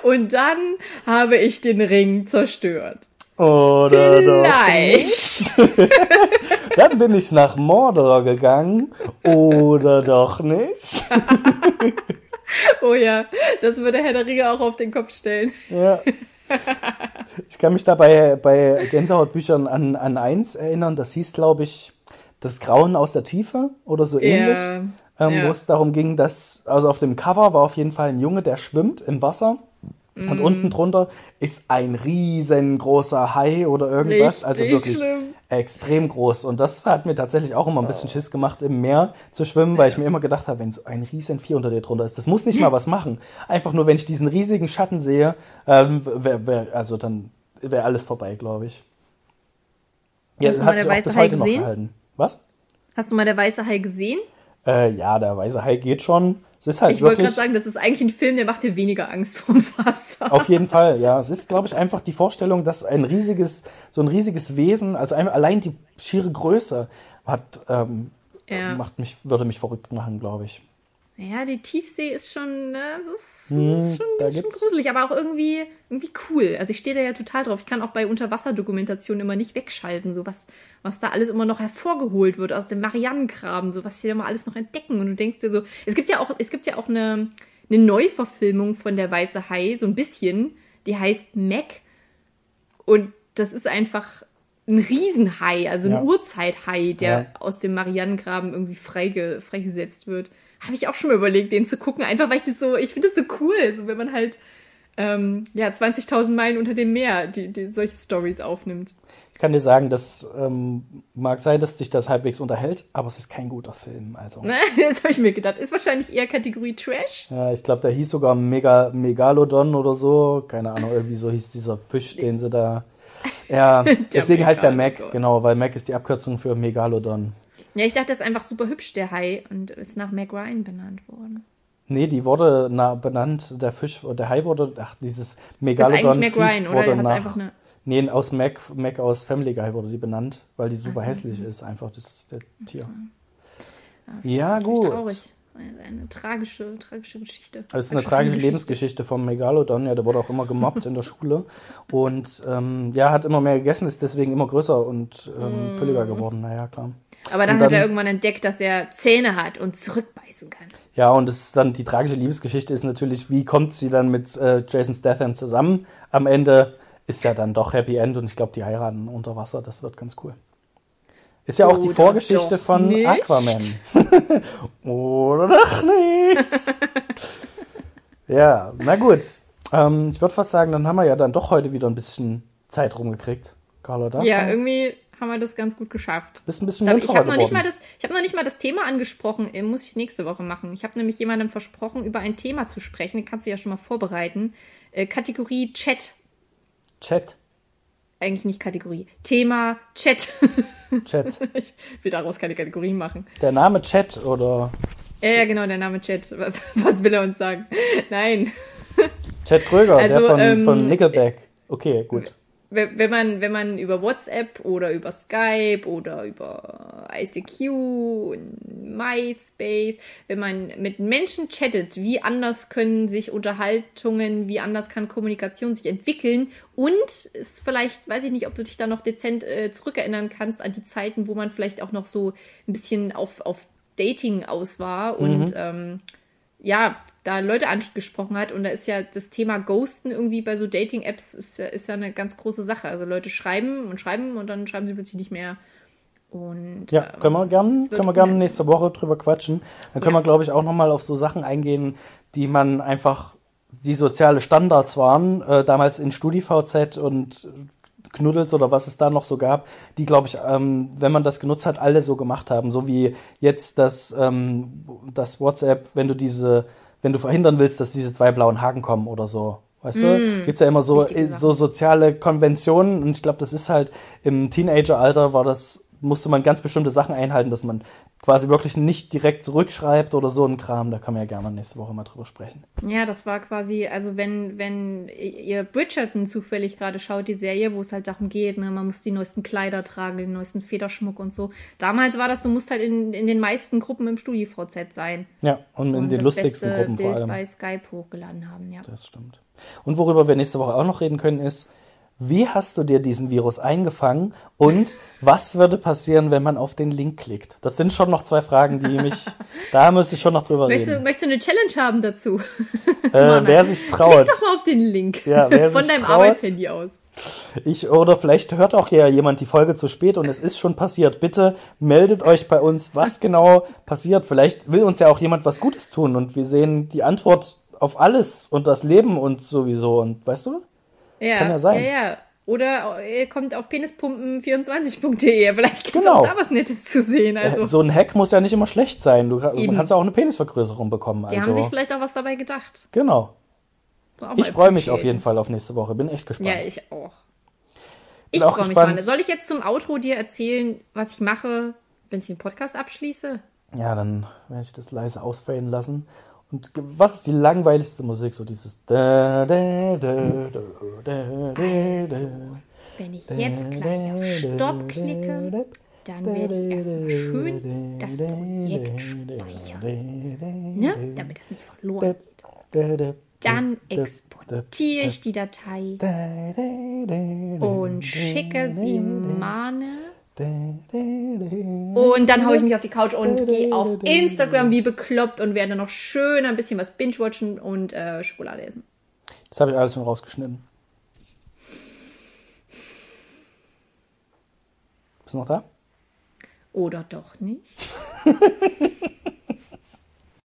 C: Und dann habe ich den Ring zerstört.
B: Oder doch
C: Vielleicht.
B: nicht? (laughs) Dann bin ich nach Mordor gegangen. Oder doch nicht? (laughs)
C: Oh ja, das würde Herr der Ringe auch auf den Kopf stellen.
B: Ja. Ich kann mich da bei, bei Gänsehautbüchern an, an eins erinnern. Das hieß, glaube ich, Das Grauen aus der Tiefe oder so ähnlich.
C: Ja,
B: ähm,
C: ja.
B: Wo es darum ging, dass, also auf dem Cover war auf jeden Fall ein Junge, der schwimmt im Wasser.
C: Mhm.
B: Und unten drunter ist ein riesengroßer Hai oder irgendwas. also
C: Richtig
B: wirklich
C: schlimm.
B: extrem groß. Und das hat mir tatsächlich auch immer ein bisschen Schiss gemacht, im Meer zu schwimmen, weil ich mir immer gedacht habe, wenn so ein riesen Vieh unter dir drunter ist, das muss nicht mal was machen. Einfach nur, wenn ich diesen riesigen Schatten sehe, ähm, wär, wär, also dann wäre alles vorbei, glaube ich. Ja,
C: Hast du mal der weiße Hai gesehen?
B: Was?
C: Hast du mal der weiße Hai gesehen?
B: Äh, ja, der weiße Hai geht schon. Es ist halt
C: Ich wollte gerade sagen, das ist eigentlich ein Film, der macht dir weniger Angst vom Wasser.
B: Auf jeden Fall, ja. Es ist, glaube ich, einfach die Vorstellung, dass ein riesiges, so ein riesiges Wesen, also ein- allein die schiere Größe hat, ähm,
C: Ja.
B: macht mich, würde mich verrückt machen, glaube ich.
C: Ja, die Tiefsee ist schon, ne, das ist,
B: Hm,
C: ist schon,
B: da
C: schon gruselig, aber auch irgendwie, irgendwie cool. Also ich stehe da ja total drauf. Ich kann auch bei Unterwasserdokumentationen immer nicht wegschalten, so was, was da alles immer noch hervorgeholt wird aus dem Marianengraben, so was sie da immer alles noch entdecken. Und du denkst dir so, es gibt ja auch, es gibt ja auch eine, eine Neuverfilmung von der Weiße Hai, so ein bisschen, die heißt Mac. Und das ist einfach ein Riesenhai, also ein
B: Ja.
C: Urzeithai, der
B: Ja.
C: aus dem Marianengraben irgendwie freige, freigesetzt wird. Habe ich auch schon mal überlegt, den zu gucken, einfach weil ich das so, ich finde das so cool, so wenn man halt ähm, ja 20.000 Meilen unter dem Meer die, die solche Stories aufnimmt.
B: Ich kann dir sagen, das ähm, mag sein, dass dich das halbwegs unterhält, aber es ist kein guter Film. Also? (laughs)
C: Das habe ich mir gedacht. Ist wahrscheinlich eher Kategorie Trash.
B: ja, ich glaube, der hieß sogar Mega, Megalodon oder so. Keine Ahnung, irgendwie so hieß dieser Fisch, den sie da. Ja, (laughs) deswegen heißt der Mac,
C: Megalodon.
B: genau, weil Mac ist die Abkürzung für Megalodon.
C: Ja, ich dachte, das ist einfach super hübsch, der Hai, und ist nach Mac Ryan benannt worden.
B: Nee, die wurde na, benannt, der Fisch, der Hai wurde, ach, dieses
C: Das ist
B: Megalodon
C: eigentlich Mac Ryan, oder?
B: nach,
C: einfach eine.
B: nee, aus Mac, Mac aus Family Guy wurde die benannt, weil die super
C: Ach so.
B: hässlich ist, einfach das, der Tier.
C: Das ist
B: Ja, gut.
C: Traurig. Eine, eine tragische, tragische Geschichte.
B: Das ist eine
C: Tragische
B: tragische
C: Geschichte.
B: Lebensgeschichte vom Megalodon. Ja, der wurde auch immer gemobbt in der Schule. Und ähm, ja, hat immer mehr gegessen, ist deswegen immer größer und ähm,
C: Mm.
B: fülliger geworden. Naja, klar.
C: Aber dann,
B: Und
C: hat er
B: dann-
C: irgendwann entdeckt, dass er Zähne hat und zurückbeißen kann.
B: Ja, und ist dann die tragische Liebesgeschichte ist natürlich, wie kommt sie dann mit äh, Jason Statham zusammen? Am Ende ist ja dann doch Happy End und ich glaube, die heiraten unter Wasser. Das wird ganz cool. Ist ja auch die
C: Oder
B: Vorgeschichte
C: doch
B: von
C: nicht.
B: Aquaman. (laughs) Oder doch nicht? (laughs) ja, na gut. Ähm, ich würde fast sagen, dann haben wir ja dann doch heute wieder ein bisschen Zeit rumgekriegt. Carlotta?
C: Ja, irgendwie haben wir das ganz gut geschafft.
B: Bist ein bisschen
C: Ich
B: munterer
C: habe noch, nicht mal das- ich hab noch nicht mal das Thema angesprochen, äh, muss ich nächste Woche machen. Ich habe nämlich jemandem versprochen, über ein Thema zu sprechen. Den kannst du ja schon mal vorbereiten. Äh, Kategorie Chat.
B: Chat.
C: Eigentlich nicht Kategorie. Thema Chat. (laughs)
B: Chat. (laughs)
C: ich will daraus keine Kategorie machen.
B: Der Name Chat oder
C: Ja, ja, genau, der Name Chat. (laughs) Was will er uns sagen? Nein.
B: Chat Kröger, der
C: Also,
B: von,
C: ähm,
B: von Nickelback. Okay, gut.
C: Wenn man, wenn man über WhatsApp oder über Skype oder über ICQ und MySpace, wenn man mit Menschen chattet, wie anders können sich Unterhaltungen, wie anders kann Kommunikation sich entwickeln und ist vielleicht, weiß ich nicht, ob du dich da noch dezent äh, zurückerinnern kannst an die Zeiten, wo man vielleicht auch noch so ein bisschen auf, auf Dating aus war und ähm, ja, da Leute angesprochen hat und da ist ja das Thema Ghosten irgendwie bei so Dating-Apps ist, ja- ist ja eine ganz große Sache. Also Leute schreiben und schreiben und dann schreiben sie plötzlich nicht mehr. Und
B: Ja,
C: ähm,
B: können wir gern,
C: es wird
B: können wir gern nächste Woche drüber quatschen. Dann können
C: Ja.
B: wir, glaube ich, auch nochmal auf so Sachen eingehen, die man einfach, die soziale Standards waren, äh, damals in StudiVZ und Knuddels oder was es da noch so gab, die, glaube ich, ähm, wenn man das genutzt hat, alle so gemacht haben. So wie jetzt das, ähm, das WhatsApp, wenn du diese, wenn du verhindern willst, dass diese zwei blauen Haken kommen oder so. Weißt du? Gibt's ja immer so, äh, so soziale Konventionen und ich glaube, das ist halt im Teenageralter war das, musste man ganz bestimmte Sachen einhalten, dass man quasi wirklich nicht direkt zurückschreibt oder so ein Kram. Da kann man ja gerne nächste Woche mal drüber sprechen.
C: Ja, das war quasi, also wenn, wenn ihr Bridgerton zufällig gerade schaut, die Serie, wo es halt darum geht, ne, man muss die neuesten Kleider tragen, den neuesten Federschmuck und so. Damals war das, du musst halt in, in den meisten Gruppen im StudiVZ sein.
B: Ja, und in
C: und
B: den lustigsten Gruppen
C: Bild
B: vor allem.
C: bei Skype hochgeladen haben, ja.
B: Das stimmt. Und worüber wir nächste Woche auch noch reden können, ist, wie hast du dir diesen Virus eingefangen und was würde passieren, wenn man auf den Link klickt? Das sind schon noch zwei Fragen, die mich, (laughs) da müsste ich schon noch drüber
C: Möchtest du,
B: reden.
C: möchtest du eine Challenge haben dazu? (laughs)
B: Äh, wer sich traut.
C: Klick doch mal auf den Link.
B: Ja, wer (laughs)
C: Von
B: sich
C: deinem
B: traut.
C: Arbeitshandy aus.
B: Ich, oder vielleicht hört auch ja jemand die Folge zu spät und es ist schon passiert. Bitte meldet euch bei uns, was genau passiert. Vielleicht will uns ja auch jemand was Gutes tun und wir sehen die Antwort auf alles und das Leben und sowieso. Und weißt du?
C: Ja,
B: Kann ja sein.
C: Ja, ja. Oder ihr kommt auf penispumpen24.de. (laughs) Vielleicht gibt es
B: Genau.
C: auch da was Nettes zu sehen. Also,
B: Äh, so ein Hack muss ja nicht immer schlecht sein. Du
C: Eben.
B: kannst ja auch eine Penisvergrößerung bekommen.
C: die
B: Also,
C: haben sich vielleicht auch was dabei gedacht.
B: genau. Ich freue mich auf jeden Fall auf nächste Woche. Bin echt gespannt.
C: Ja, ich auch. Ich
B: auch
C: freue mich. Mann. Soll ich jetzt zum Outro dir erzählen, was ich mache, wenn ich den Podcast abschließe?
B: Ja, dann werde ich das leise ausfaden lassen. Und was ist die langweiligste Musik? So dieses. Da, da, da, da.
C: Wenn ich jetzt gleich auf Stopp klicke, dann werde ich erstmal schön das Projekt speichern. Ne? Damit das nicht verloren geht. Dann exportiere ich die Datei und schicke sie Mane. Und dann haue ich mich auf die Couch und gehe auf Instagram wie bekloppt und werde noch schön ein bisschen was binge-watchen und äh, Schokolade essen.
B: Das habe ich alles schon rausgeschnitten. Bist du noch da?
C: Oder doch nicht? (laughs)